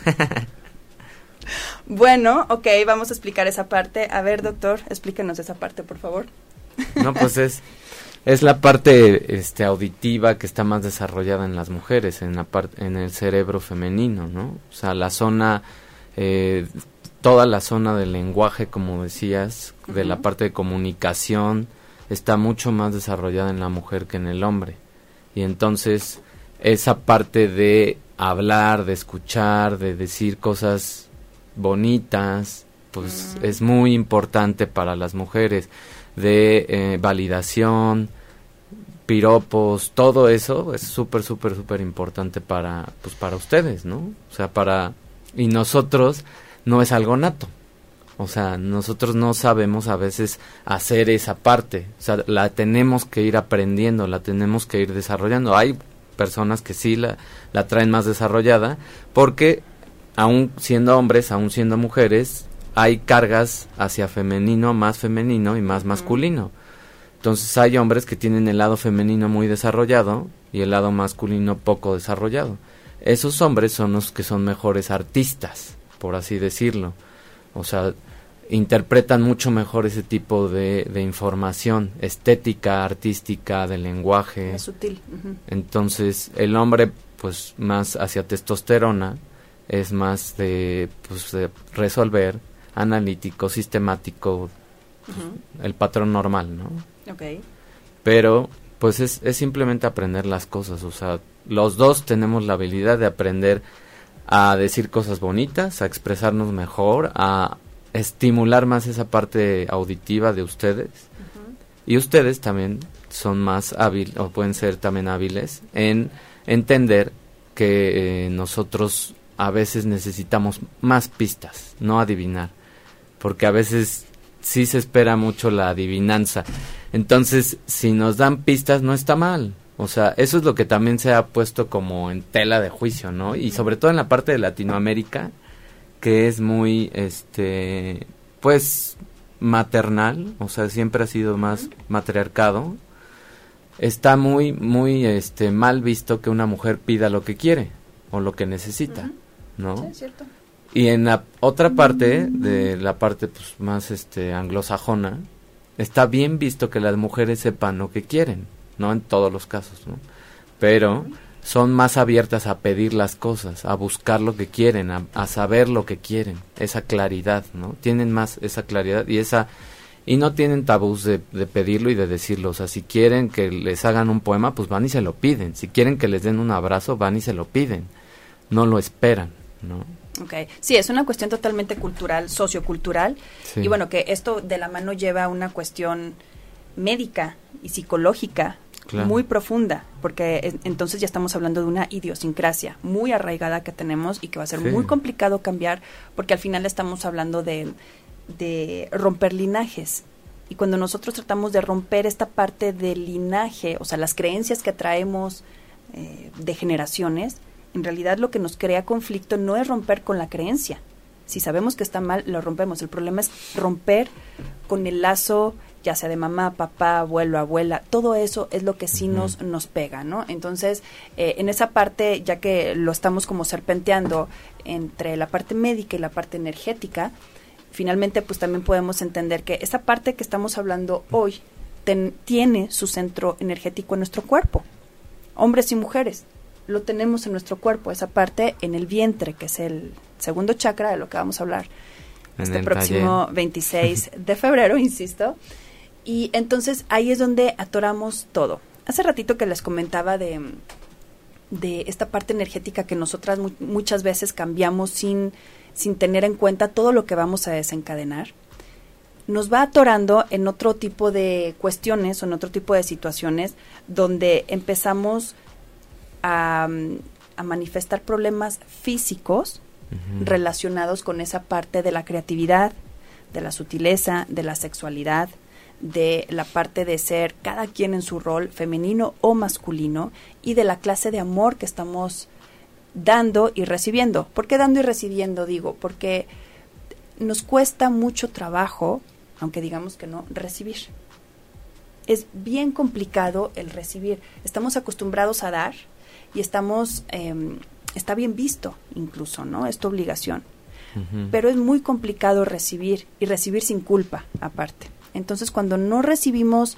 bueno, ok, vamos a explicar esa parte. A ver, doctor, explíquenos esa parte, por favor. no, pues es es la parte este auditiva que está más desarrollada en las mujeres en la en el cerebro femenino no o sea la zona eh, toda la zona del lenguaje como decías de la parte de comunicación está mucho más desarrollada en la mujer que en el hombre y entonces esa parte de hablar de escuchar de decir cosas bonitas pues es muy importante para las mujeres de eh, validación, piropos, todo eso es súper, súper, súper importante para, pues, para ustedes, ¿no? O sea, para... Y nosotros no es algo nato. O sea, nosotros no sabemos a veces hacer esa parte. O sea, la tenemos que ir aprendiendo, la tenemos que ir desarrollando. Hay personas que sí la, la traen más desarrollada porque aún siendo hombres, aún siendo mujeres, hay cargas hacia femenino, más femenino y más masculino. Entonces hay hombres que tienen el lado femenino muy desarrollado y el lado masculino poco desarrollado. Esos hombres son los que son mejores artistas, por así decirlo. O sea, interpretan mucho mejor ese tipo de, información estética, artística, de lenguaje. Es sutil. Entonces, el hombre, pues, más hacia testosterona, es más de, pues, de resolver, analítico, sistemático, el patrón normal, ¿no? Ok. Pero, pues es, es simplemente aprender las cosas, o sea, los dos tenemos la habilidad de aprender a decir cosas bonitas, a expresarnos mejor, a estimular más esa parte auditiva de ustedes. Y ustedes también son más hábiles, o pueden ser también hábiles, en entender que eh, nosotros a veces necesitamos más pistas, no adivinar porque a veces sí se espera mucho la adivinanza. Entonces, si nos dan pistas, no está mal. O sea, eso es lo que también se ha puesto como en tela de juicio, ¿no? Y sobre todo en la parte de Latinoamérica, que es muy, este, pues, maternal, o sea, siempre ha sido más matriarcado, está muy, muy, este, mal visto que una mujer pida lo que quiere o lo que necesita, ¿no? Sí, cierto. Y en la otra parte, de la parte pues, más este, anglosajona, está bien visto que las mujeres sepan lo que quieren, no en todos los casos, ¿no? Pero son más abiertas a pedir las cosas, a buscar lo que quieren, a, saber lo que quieren, esa claridad, ¿no? Tienen más esa claridad y esa y no tienen tabús de, de, pedirlo y de decirlo, o sea, si quieren que les hagan un poema, pues van y se lo piden, si quieren que les den un abrazo, van y se lo piden, no lo esperan, ¿no? Okay. Sí, es una cuestión totalmente cultural, sociocultural. Y bueno, que esto de la mano lleva a una cuestión médica y psicológica muy profunda, porque entonces ya estamos hablando de una idiosincrasia muy arraigada que tenemos y que va a ser muy complicado cambiar, porque al final estamos hablando de, de romper linajes. Y cuando nosotros tratamos de romper esta parte del linaje, o sea, las creencias que traemos eh, de generaciones, en realidad lo que nos crea conflicto no es romper con la creencia. Si sabemos que está mal, lo rompemos. El problema es romper con el lazo, ya sea de mamá, papá, abuelo, abuela. Todo eso es lo que sí nos, nos pega, ¿no? Entonces, eh, en esa parte, ya que lo estamos como serpenteando entre la parte médica y la parte energética, finalmente pues también podemos entender que esa parte que estamos hablando hoy tiene su centro energético en nuestro cuerpo, hombres y mujeres lo tenemos en nuestro cuerpo, esa parte en el vientre, que es el segundo chakra de lo que vamos a hablar este próximo 26 de febrero, insisto. Y entonces ahí es donde atoramos todo. Hace ratito que les comentaba de, de esta parte energética que nosotras muchas veces cambiamos sin, sin tener en cuenta todo lo que vamos a desencadenar nos va atorando en otro tipo de cuestiones o en otro tipo de situaciones donde empezamos a, manifestar problemas físicos relacionados con esa parte de la creatividad, de la sutileza, de la sexualidad, de la parte de ser cada quien en su rol femenino o masculino y de la clase de amor que estamos dando y recibiendo. ¿Por qué dando y recibiendo digo? Porque nos cuesta mucho trabajo, aunque digamos que no, recibir. Es bien complicado el recibir. Estamos acostumbrados a dar, y estamos, em, está bien visto incluso, ¿no? Es tu obligación. Pero es muy complicado recibir y recibir sin culpa aparte. Entonces cuando no recibimos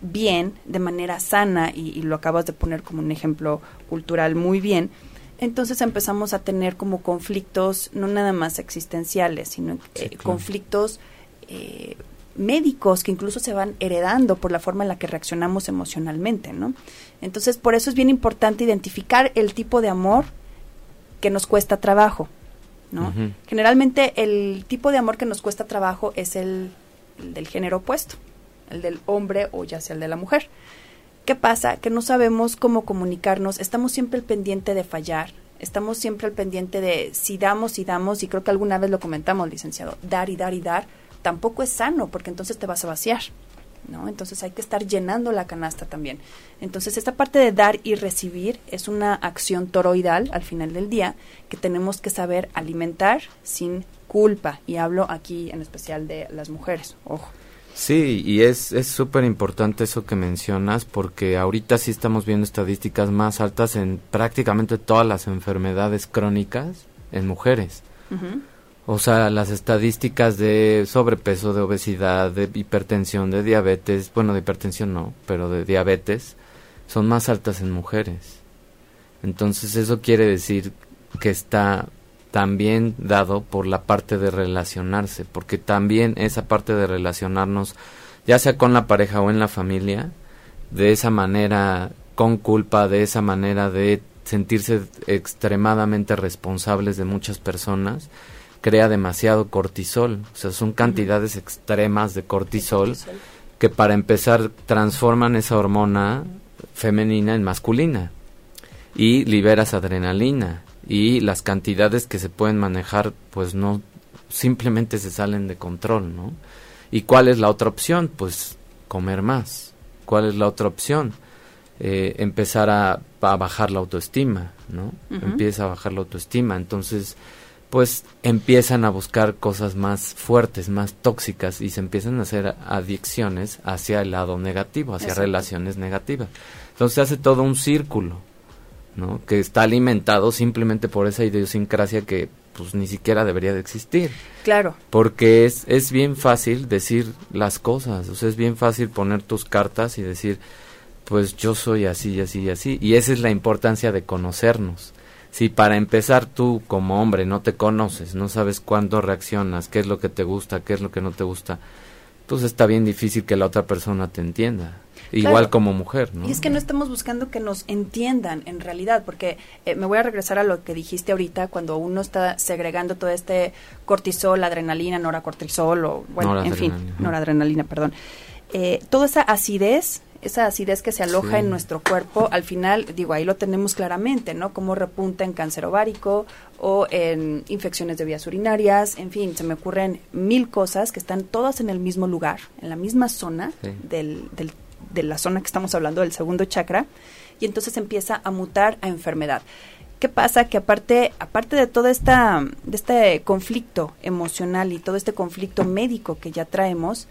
bien, de manera sana, y, lo acabas de poner como un ejemplo cultural muy bien, entonces empezamos a tener como conflictos no nada más existenciales, sino eh, conflictos eh, médicos que incluso se van heredando por la forma en la que reaccionamos emocionalmente, ¿no? Entonces, por eso es bien importante identificar el tipo de amor que nos cuesta trabajo, ¿no? Generalmente el tipo de amor que nos cuesta trabajo es el, del género opuesto, el del hombre o ya sea el de la mujer. ¿Qué pasa? Que no sabemos cómo comunicarnos, estamos siempre al pendiente de fallar, estamos siempre al pendiente de si damos y damos, y creo que alguna vez lo comentamos, licenciado, dar y dar y dar, tampoco es sano porque entonces te vas a vaciar. ¿No? Entonces hay que estar llenando la canasta también. Entonces esta parte de dar y recibir es una acción toroidal al final del día que tenemos que saber alimentar sin culpa. Y hablo aquí en especial de las mujeres. Ojo. Sí, y es súper importante eso que mencionas porque ahorita sí estamos viendo estadísticas más altas en prácticamente todas las enfermedades crónicas en mujeres. O sea, las estadísticas de sobrepeso, de obesidad, de hipertensión, de diabetes, bueno, de hipertensión no, pero de diabetes, son más altas en mujeres. Entonces eso quiere decir que está también dado por la parte de relacionarse, porque también esa parte de relacionarnos, ya sea con la pareja o en la familia, de esa manera con culpa, de esa manera de sentirse extremadamente responsables de muchas personas, crea demasiado cortisol, o sea, son cantidades extremas de cortisol, que para empezar transforman esa hormona femenina en masculina y liberas adrenalina y las cantidades que se pueden manejar pues no simplemente se salen de control, ¿no? ¿Y cuál es la otra opción? Pues comer más. ¿Cuál es la otra opción? Eh, empezar a, bajar la autoestima, ¿no? Empieza a bajar la autoestima. Entonces, pues empiezan a buscar cosas más fuertes, más tóxicas y se empiezan a hacer adicciones hacia el lado negativo, hacia relaciones negativas. Entonces se hace todo un círculo, ¿no? Que está alimentado simplemente por esa idiosincrasia que pues ni siquiera debería de existir. Claro. Porque es, es bien fácil decir las cosas, o sea, es bien fácil poner tus cartas y decir, pues yo soy así y así y así. Y esa es la importancia de conocernos. Si para empezar tú como hombre no te conoces, no sabes cuándo reaccionas, qué es lo que te gusta, qué es lo que no te gusta, pues está bien difícil que la otra persona te entienda. Igual como mujer, ¿no? Y es que no estamos buscando que nos entiendan en realidad, porque eh, me voy a regresar a lo que dijiste ahorita, cuando uno está segregando todo este cortisol, adrenalina, noracortisol, o bueno, en fin, noradrenalina, perdón. Eh, toda esa acidez esa acidez que se aloja en nuestro cuerpo, al final, digo, ahí lo tenemos claramente, ¿no? Como repunta en cáncer ovárico o en infecciones de vías urinarias, en fin, se me ocurren mil cosas que están todas en el mismo lugar, en la misma zona del, del, de la zona que estamos hablando, del segundo chakra, y entonces empieza a mutar a enfermedad. ¿Qué pasa? Que aparte, aparte de todo esta, de este conflicto emocional y todo este conflicto médico que ya traemos,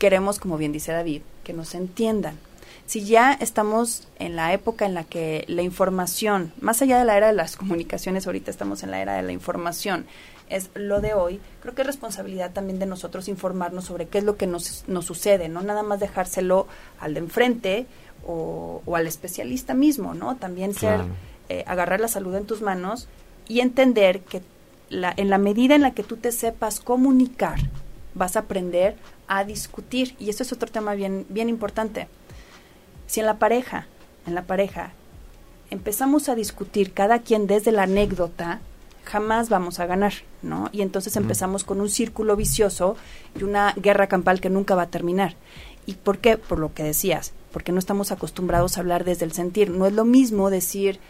queremos, como bien dice David, que nos entiendan. Si ya estamos en la época en la que la información, más allá de la era de las comunicaciones, ahorita estamos en la era de la información, es lo de hoy, creo que es responsabilidad también de nosotros informarnos sobre qué es lo que nos, nos sucede, no nada más dejárselo al de enfrente o, al especialista mismo, ¿no? También ser, eh, agarrar la salud en tus manos y entender que la, en la medida en la que tú te sepas comunicar, vas a aprender a discutir. Y esto es otro tema bien, bien importante. Si en la pareja, en la pareja, empezamos a discutir cada quien desde la anécdota, jamás vamos a ganar, ¿no? Y entonces empezamos con un círculo vicioso y una guerra campal que nunca va a terminar. ¿Y por qué? Por lo que decías, porque no estamos acostumbrados a hablar desde el sentir. No es lo mismo decir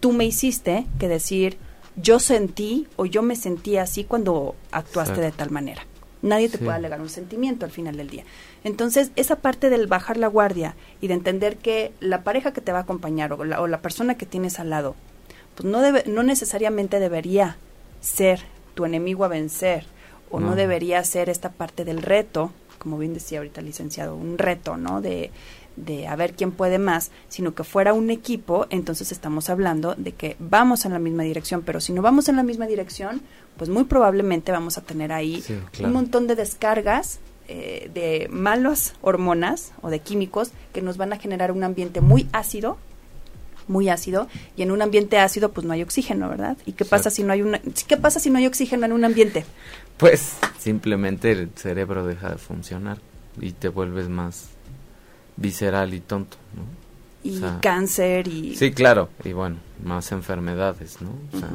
tú me hiciste que decir yo sentí o yo me sentí así cuando actuaste de tal manera. Nadie te puede alegar un sentimiento al final del día. Entonces, esa parte del bajar la guardia y de entender que la pareja que te va a acompañar o la, o la persona que tienes al lado, pues no, debe, no necesariamente debería ser tu enemigo a vencer o no. debería ser esta parte del reto, como bien decía ahorita el licenciado, un reto, ¿no? De, de a ver quién puede más, sino que fuera un equipo, entonces estamos hablando de que vamos en la misma dirección, pero si no vamos en la misma dirección, pues muy probablemente vamos a tener ahí un montón de descargas eh, de malas hormonas o de químicos que nos van a generar un ambiente muy ácido muy ácido y en un ambiente ácido pues no hay oxígeno, ¿verdad? ¿Y qué pasa si no hay una qué pasa si no hay oxígeno en un ambiente? Pues simplemente el cerebro deja de funcionar y te vuelves más visceral y tonto, ¿no? Y cáncer y Sí, claro, y bueno, más enfermedades, ¿no? O sea,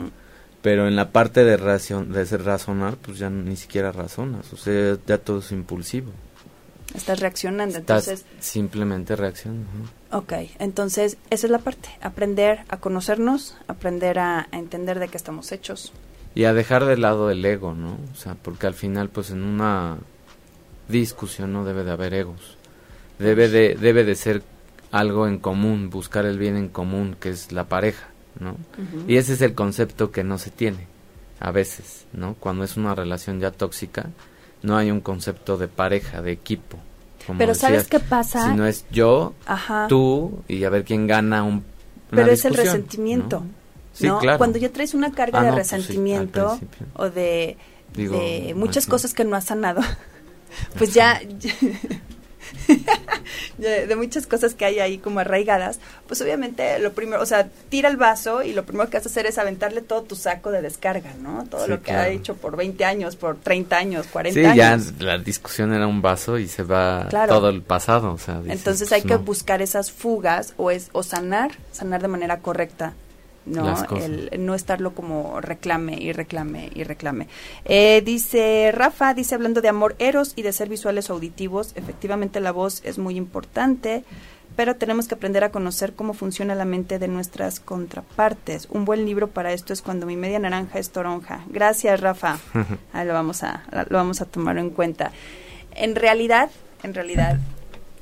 pero en la parte de, racion, de razonar, pues ya ni siquiera razonas, o sea, ya todo es impulsivo. Estás reaccionando, entonces... Simplemente reaccionando. Ok, entonces esa es la parte, aprender a conocernos, aprender a, entender de qué estamos hechos. Y a dejar de lado el ego, ¿no? O sea, porque al final, pues en una discusión no debe de haber egos. Debe de, debe de ser algo en común, buscar el bien en común, que es la pareja. ¿no? Y ese es el concepto que no se tiene a veces, ¿no? Cuando es una relación ya tóxica, no hay un concepto de pareja, de equipo. Pero ¿sabes qué pasa? Si no es yo, tú y a ver quién gana un Pero es el resentimiento. ¿no? Claro. Cuando ya traes una carga ah, de pues resentimiento o de, de muchas cosas que no has sanado, pues ya de, muchas cosas que hay ahí como arraigadas, pues obviamente lo primero, o sea, tira el vaso y lo primero que vas a hacer es aventarle todo tu saco de descarga, ¿no? Todo lo que ha hecho por 20 años, por 30 años, 40 años. Sí, ya la discusión era un vaso y se va todo el pasado, o sea, Entonces hay que buscar esas fugas o es o sanar, sanar de manera correcta ¿no? El no estarlo como reclame y reclame y reclame. Eh, dice Rafa, dice hablando de amor eros y de ser visuales o auditivos, efectivamente la voz es muy importante, pero tenemos que aprender a conocer cómo funciona la mente de nuestras contrapartes. Un buen libro para esto es cuando mi media naranja es toronja. Gracias, Rafa. Ahí lo vamos a lo vamos a tomar en cuenta. En realidad, en realidad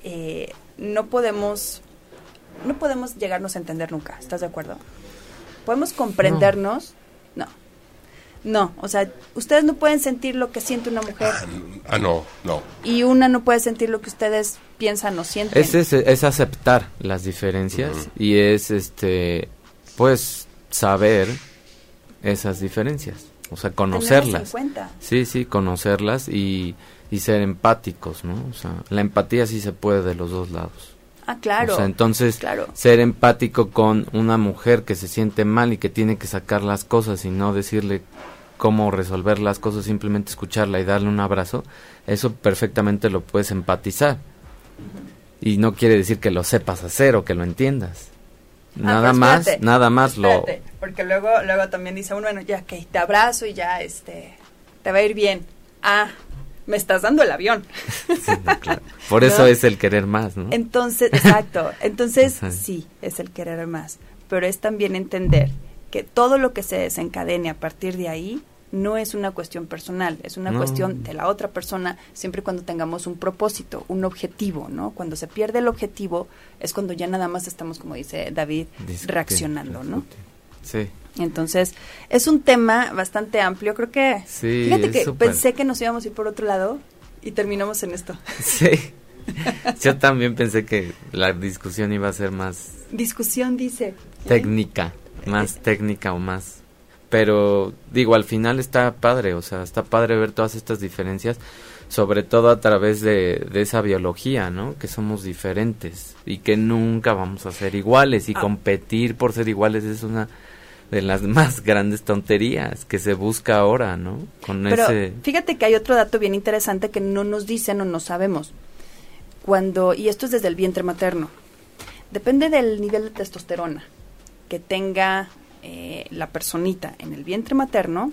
eh, no podemos no podemos llegarnos a entender nunca. ¿Estás de acuerdo? ¿Podemos comprendernos? No. No, o sea, ustedes no pueden sentir lo que siente una mujer. Ah, ah no, no. Y una no puede sentir lo que ustedes piensan o sienten. Es, es, aceptar las diferencias y es, este, pues, saber esas diferencias. O sea, conocerlas. Sí, sí, conocerlas y, y ser empáticos, ¿no? O sea, la empatía sí se puede de los dos lados. Ah, claro. O sea, entonces, ser empático con una mujer que se siente mal y que tiene que sacar las cosas y no decirle cómo resolver las cosas, simplemente escucharla y darle un abrazo, eso perfectamente lo puedes empatizar. Y no quiere decir que lo sepas hacer o que lo entiendas. Ah, nada más, nada más lo... Porque luego, luego también dice uno, bueno, ya que te abrazo y ya, este, te va a ir bien. Ah, me estás dando el avión. Por eso es el querer más, ¿no? Entonces, exacto. Entonces, sí, es el querer más. Pero es también entender que todo lo que se desencadene a partir de ahí no es una cuestión personal, es una cuestión de la otra persona, siempre cuando tengamos un propósito, un objetivo, ¿no? Cuando se pierde el objetivo es cuando ya nada más estamos, como dice David, reaccionando, ¿no? Sí. Entonces, es un tema bastante amplio, creo que... Sí, fíjate que pensé que nos íbamos a ir por otro lado y terminamos en esto. Sí. Yo también pensé que la discusión iba a ser más... Discusión, dice. Técnica, más técnica o más pero digo, al final está padre, o sea, está padre ver todas estas diferencias, sobre todo a través de, de esa biología, ¿no? Que somos diferentes y que nunca vamos a ser iguales y ah. competir por ser iguales es una de las más grandes tonterías que se busca ahora, ¿no? Con Pero fíjate que hay otro dato bien interesante que no nos dicen o no sabemos. Cuando, y esto es desde el vientre materno, depende del nivel de testosterona que tenga eh, la personita en el vientre materno,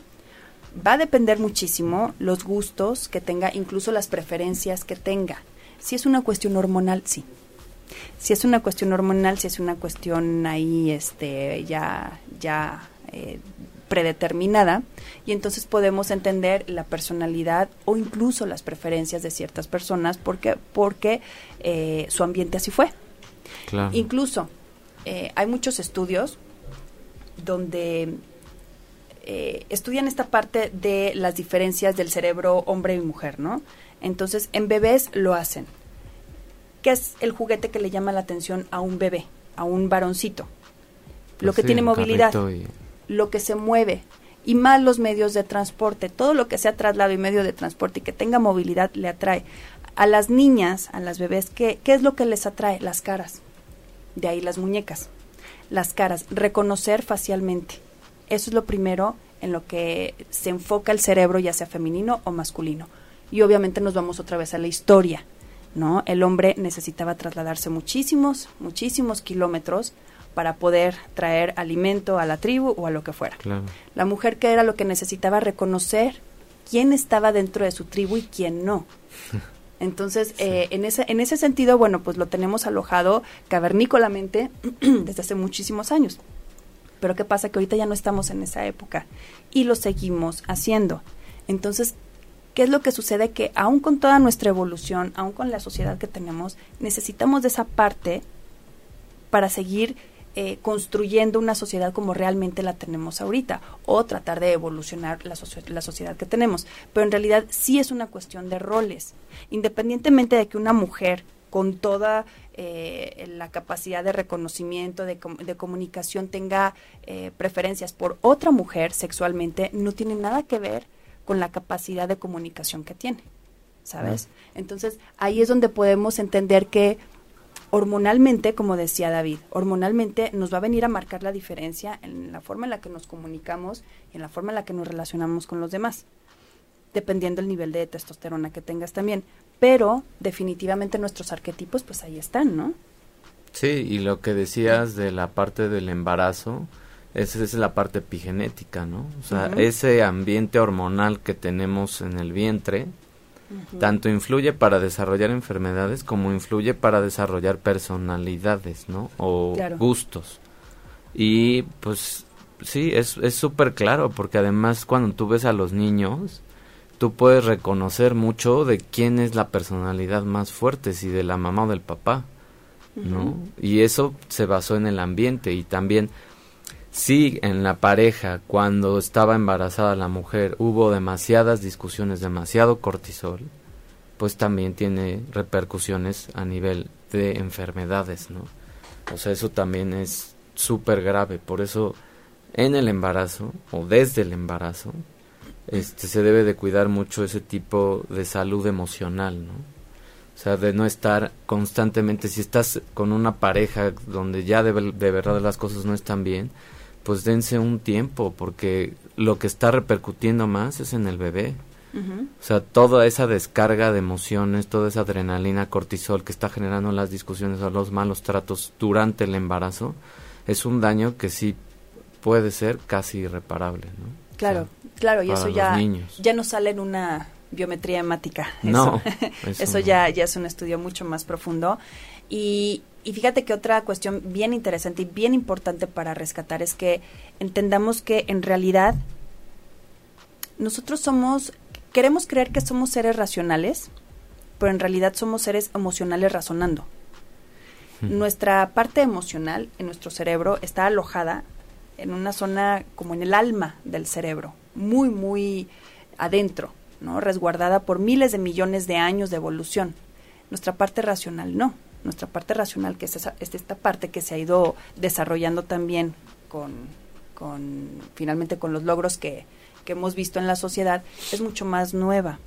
va a depender muchísimo los gustos que tenga, incluso las preferencias que tenga. Si es una cuestión hormonal, sí. Si es una cuestión hormonal, si es una cuestión ahí este, ya, ya eh, predeterminada, y entonces podemos entender la personalidad o incluso las preferencias de ciertas personas porque, porque eh, su ambiente así fue. Incluso hay muchos estudios donde eh, estudian esta parte de las diferencias del cerebro hombre y mujer, ¿no? Entonces, en bebés lo hacen. ¿Qué es el juguete que le llama la atención a un bebé, a un varoncito? lo pues que tiene movilidad, lo que se mueve, y más los medios de transporte. Todo lo que sea traslado y medio de transporte y que tenga movilidad le atrae. A las niñas, a las bebés, ¿qué, qué es lo que les atrae? Las caras. De ahí las muñecas las caras, reconocer facialmente. Eso es lo primero en lo que se enfoca el cerebro, ya sea femenino o masculino. Y obviamente nos vamos otra vez a la historia, ¿no? El hombre necesitaba trasladarse muchísimos, muchísimos kilómetros para poder traer alimento a la tribu o a lo que fuera. La mujer que era lo que necesitaba reconocer quién estaba dentro de su tribu y quién no. Entonces, eh, en, ese, en ese sentido, bueno, pues lo tenemos alojado cavernícolamente desde hace muchísimos años. Pero ¿qué pasa? Que ahorita ya no estamos en esa época y lo seguimos haciendo. Entonces, ¿qué es lo que sucede? Que aún con toda nuestra evolución, aún con la sociedad que tenemos, necesitamos de esa parte para seguir eh, construyendo una sociedad como realmente la tenemos ahorita o tratar de evolucionar la, la sociedad que tenemos. Pero en realidad sí es una cuestión de roles. Independientemente de que una mujer con toda eh, la capacidad de reconocimiento, de, de comunicación, tenga eh, preferencias por otra mujer sexualmente, no tiene nada que ver con la capacidad de comunicación que tiene, ¿sabes? Entonces, ahí es donde podemos entender que hormonalmente, como decía David, hormonalmente nos va a venir a marcar la diferencia en la forma en la que nos comunicamos y en la forma en la que nos relacionamos con los demás, dependiendo del nivel de testosterona que tengas también. Pero definitivamente nuestros arquetipos, pues ahí están, ¿no? Sí, y lo que decías de la parte del embarazo, esa es la parte epigenética, ¿no? O sea, ese ambiente hormonal que tenemos en el vientre, tanto influye para desarrollar enfermedades como influye para desarrollar personalidades, ¿no? O gustos. Y pues sí, es súper claro, porque además cuando tú ves a los niños, tú puedes reconocer mucho de quién es la personalidad más fuerte, si de la mamá o del papá, ¿no? Y eso se basó en el ambiente y también si en la pareja, cuando estaba embarazada la mujer, hubo demasiadas discusiones, demasiado cortisol, pues también tiene repercusiones a nivel de enfermedades, ¿no? O sea, eso también es súper grave. Por eso, en el embarazo o desde el embarazo, este, se debe de cuidar mucho ese tipo de salud emocional, ¿no? O sea, de no estar constantemente, si estás con una pareja donde ya de, de verdad las cosas no están bien, pues dense un tiempo, porque lo que está repercutiendo más es en el bebé. O sea, toda esa descarga de emociones, toda esa adrenalina, cortisol que está generando las discusiones o los malos tratos durante el embarazo, es un daño que sí puede ser casi irreparable, ¿no? Claro, claro, y eso ya, ya no sale en una biometría hemática. No, eso, ya, ya es un estudio mucho más profundo. Y, y fíjate que otra cuestión bien interesante y bien importante para rescatar es que entendamos que en realidad nosotros somos, queremos creer que somos seres racionales, pero en realidad somos seres emocionales razonando. Nuestra parte emocional en nuestro cerebro está alojada en una zona como en el alma del cerebro, muy, muy adentro, ¿no? resguardada por miles de millones de años de evolución. Nuestra parte racional no. Nuestra parte racional, que es, esta parte que se ha ido desarrollando también con, con finalmente con los logros que, que hemos visto en la sociedad, es mucho más nueva.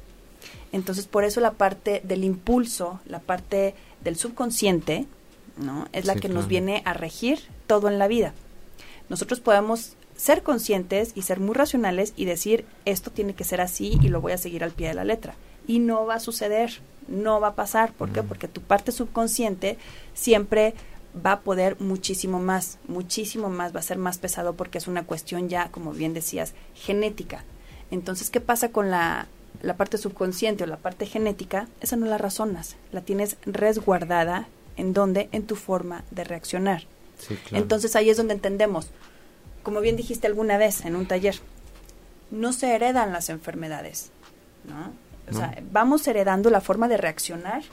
Entonces, por eso la parte del impulso, la parte del subconsciente, ¿no? Es la que nos viene a regir todo en la vida nosotros podemos ser conscientes y ser muy racionales y decir esto tiene que ser así y lo voy a seguir al pie de la letra. Y no va a suceder, no va a pasar. ¿Por qué? Porque tu parte subconsciente siempre va a poder muchísimo más, muchísimo más, va a ser más pesado porque es una cuestión ya, como bien decías, genética. Entonces, ¿qué pasa con la, la parte subconsciente o la parte genética? Esa no la razonas, la tienes resguardada en donde, en tu forma de reaccionar. Entonces ahí es donde entendemos, como bien dijiste alguna vez en un taller, no se heredan las enfermedades, ¿no? O sea, vamos heredando la forma de reaccionar.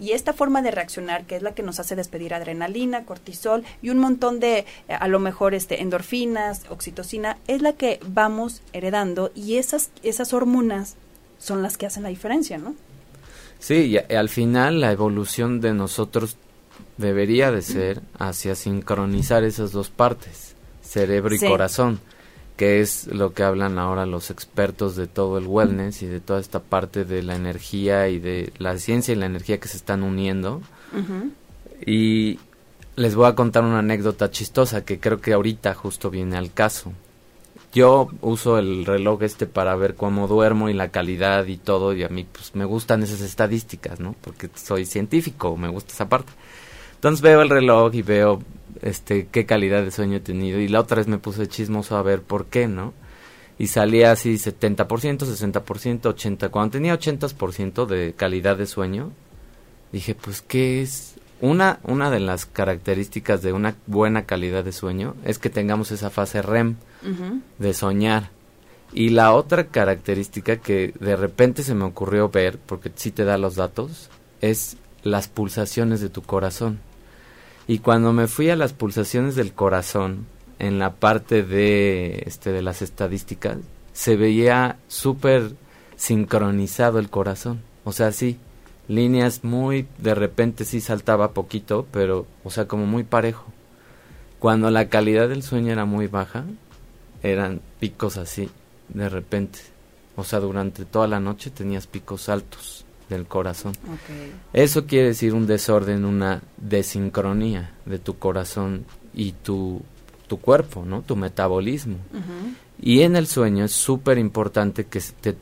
Y esta forma de reaccionar, que es la que nos hace despedir adrenalina, cortisol y un montón de, eh, a lo mejor, este, endorfinas, oxitocina, es la que vamos heredando y esas, esas hormonas son las que hacen la diferencia, ¿no? Sí, y al final la evolución de nosotros debería de ser hacia sincronizar esas dos partes, cerebro y corazón, que es lo que hablan ahora los expertos de todo el wellness y de toda esta parte de la energía y de la ciencia y la energía que se están uniendo. Y les voy a contar una anécdota chistosa que creo que ahorita justo viene al caso. Yo uso el reloj este para ver cómo duermo y la calidad y todo y a mí pues me gustan esas estadísticas, ¿no? Porque soy científico, me gusta esa parte. Entonces veo el reloj y veo este qué calidad de sueño he tenido y la otra vez me puse chismoso a ver por qué, ¿no? Y salía así 70%, 60%, 80%. Cuando tenía 80% de calidad de sueño, dije, pues ¿qué es? Una, una de las características de una buena calidad de sueño es que tengamos esa fase REM de soñar. Y la otra característica que de repente se me ocurrió ver, porque sí te da los datos, es las pulsaciones de tu corazón. Y cuando me fui a las pulsaciones del corazón, en la parte de, este, de las estadísticas, se veía súper sincronizado el corazón. O sea, sí, líneas muy, de repente sí saltaba poquito, pero, o sea, como muy parejo. Cuando la calidad del sueño era muy baja, eran picos así, de repente. O sea, durante toda la noche tenías picos altos del corazón. Eso quiere decir un desorden, una desincronía de tu corazón y tu, tu cuerpo, ¿no? Tu metabolismo. Y en el sueño es súper importante que,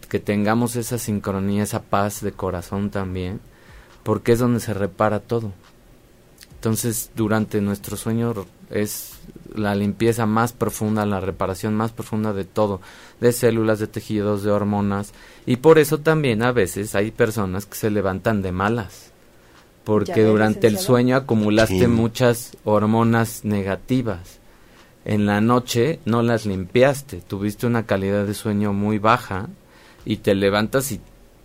que tengamos esa sincronía, esa paz de corazón también, porque es donde se repara todo. Entonces, durante nuestro sueño es la limpieza más profunda, la reparación más profunda de todo, de células, de tejidos, de hormonas. Y por eso también a veces hay personas que se levantan de malas, porque durante el sueño acumulaste muchas hormonas negativas. En la noche no las limpiaste, tuviste una calidad de sueño muy baja y te levantas y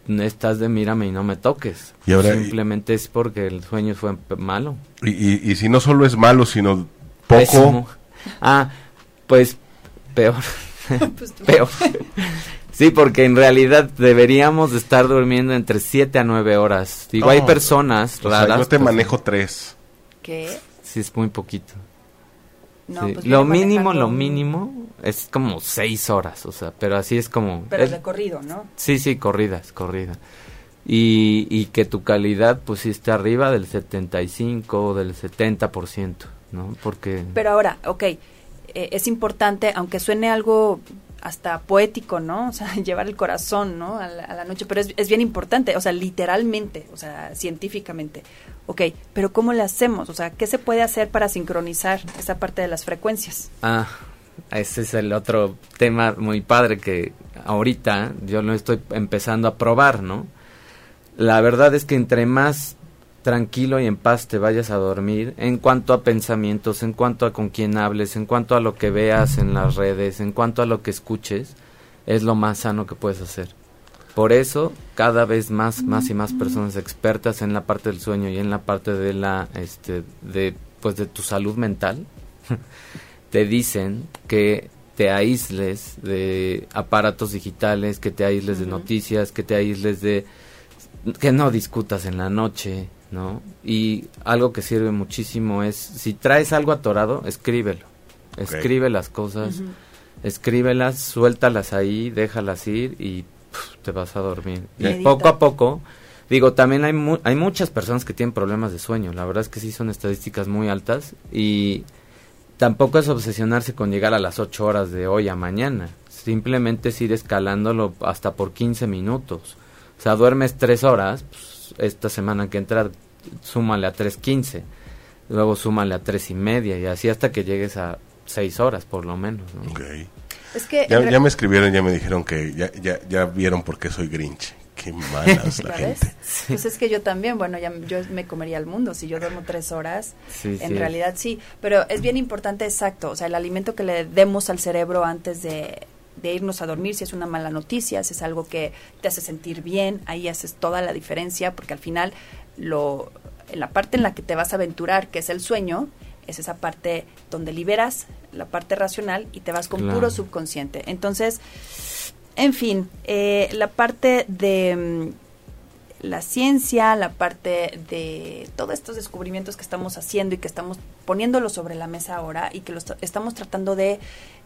estás de mírame y no me toques. Simplemente es porque el sueño fue malo. Y, y, si no solo es malo, sino poco. Ah, Pues peor. Pues peor. Sí, porque en realidad deberíamos de estar durmiendo entre 7 a 9 horas. Digo, hay personas raras. Sea, yo te manejo 3. ¿Qué? Sí, es muy poquito. No, pues lo mínimo, lo mínimo es como 6 horas, o sea, pero así es como... Pero es, de corrido, ¿no? Sí, sí, corridas, corrida. Y, y que tu calidad pues sí esté arriba del 75 o del 70%, ¿no? Porque... Pero ahora, ok, eh, es importante, aunque suene algo hasta poético, ¿no? O sea, llevar el corazón, ¿no? A la, noche, pero es, es, bien importante, o sea, literalmente, o sea, científicamente. Ok, pero ¿cómo le hacemos? O sea, ¿qué se puede hacer para sincronizar esa parte de las frecuencias? Ah, ese es el otro tema muy padre que ahorita yo lo estoy empezando a probar, ¿no? La verdad es que entre más tranquilo y en paz te vayas a dormir en cuanto a pensamientos, en cuanto a con quién hables, en cuanto a lo que veas en las redes, en cuanto a lo que escuches, es lo más sano que puedes hacer. Por eso, cada vez más, más y más personas expertas en la parte del sueño y en la parte de la, este, de, pues de tu salud mental, te dicen que te aísles de aparatos digitales, que te aísles de noticias, que te aísles de, que no discutas en la noche, ¿no? Y algo que sirve muchísimo es, si traes algo atorado, escríbelo. Escribe las cosas, escríbelas, suéltalas ahí, déjalas ir y te vas a dormir. Y poco a poco, digo, también hay, hay muchas personas que tienen problemas de sueño. La verdad es que sí son estadísticas muy altas y tampoco es obsesionarse con llegar a las 8 horas de hoy a mañana. Simplemente es ir escalándolo hasta por 15 minutos. O sea, duermes 3 horas, pues, esta semana que entra, súmale a 3.15, luego súmale a tres y media y así hasta que llegues a 6 horas por lo menos. Es que ya, me escribieron, ya me dijeron que ya, ya, ya vieron por qué soy Grinch. Qué malas la gente. Pues es que yo también, bueno, ya yo me comería el mundo si yo duermo tres horas. en realidad sí, pero es bien importante, exacto, o sea, el alimento que le demos al cerebro antes de de irnos a dormir, si es una mala noticia, si es algo que te hace sentir bien, ahí haces toda la diferencia, porque al final lo, la parte en la que te vas a aventurar, que es el sueño, es esa parte donde liberas la parte racional y te vas con puro subconsciente. Entonces, en fin, eh, la parte de mm, la ciencia, la parte de todos estos descubrimientos que estamos haciendo y que estamos poniéndolo sobre la mesa ahora y que lo estamos tratando de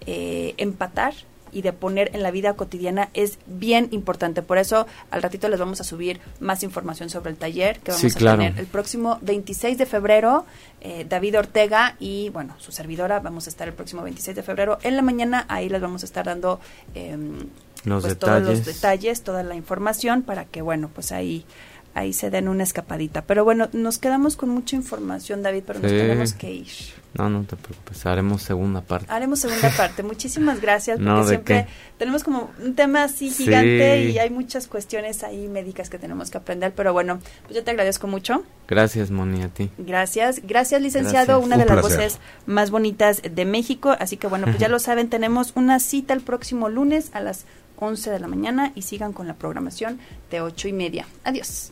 eh, empatar y de poner en la vida cotidiana es bien importante. Por eso al ratito les vamos a subir más información sobre el taller que vamos a tener el próximo 26 de febrero. Eh, David Ortega y bueno, su servidora, vamos a estar el próximo 26 de febrero en la mañana. Ahí les vamos a estar dando em, pues, todos los detalles, toda la información para que bueno, pues ahí ahí se den una escapadita. Pero bueno, nos quedamos con mucha información, David, pero nos tenemos que ir. No, no te preocupes, haremos segunda parte. Haremos segunda parte. Muchísimas gracias, porque siempre tenemos como un tema así gigante y hay muchas cuestiones ahí médicas que tenemos que aprender, pero bueno, pues yo te agradezco mucho. Gracias, Moni, a ti. Gracias, gracias, licenciado, una de las voces más bonitas de México, así que bueno, pues ya lo saben, tenemos una cita el próximo lunes a las 11 de la mañana y sigan con la programación de 8 y media. Adiós.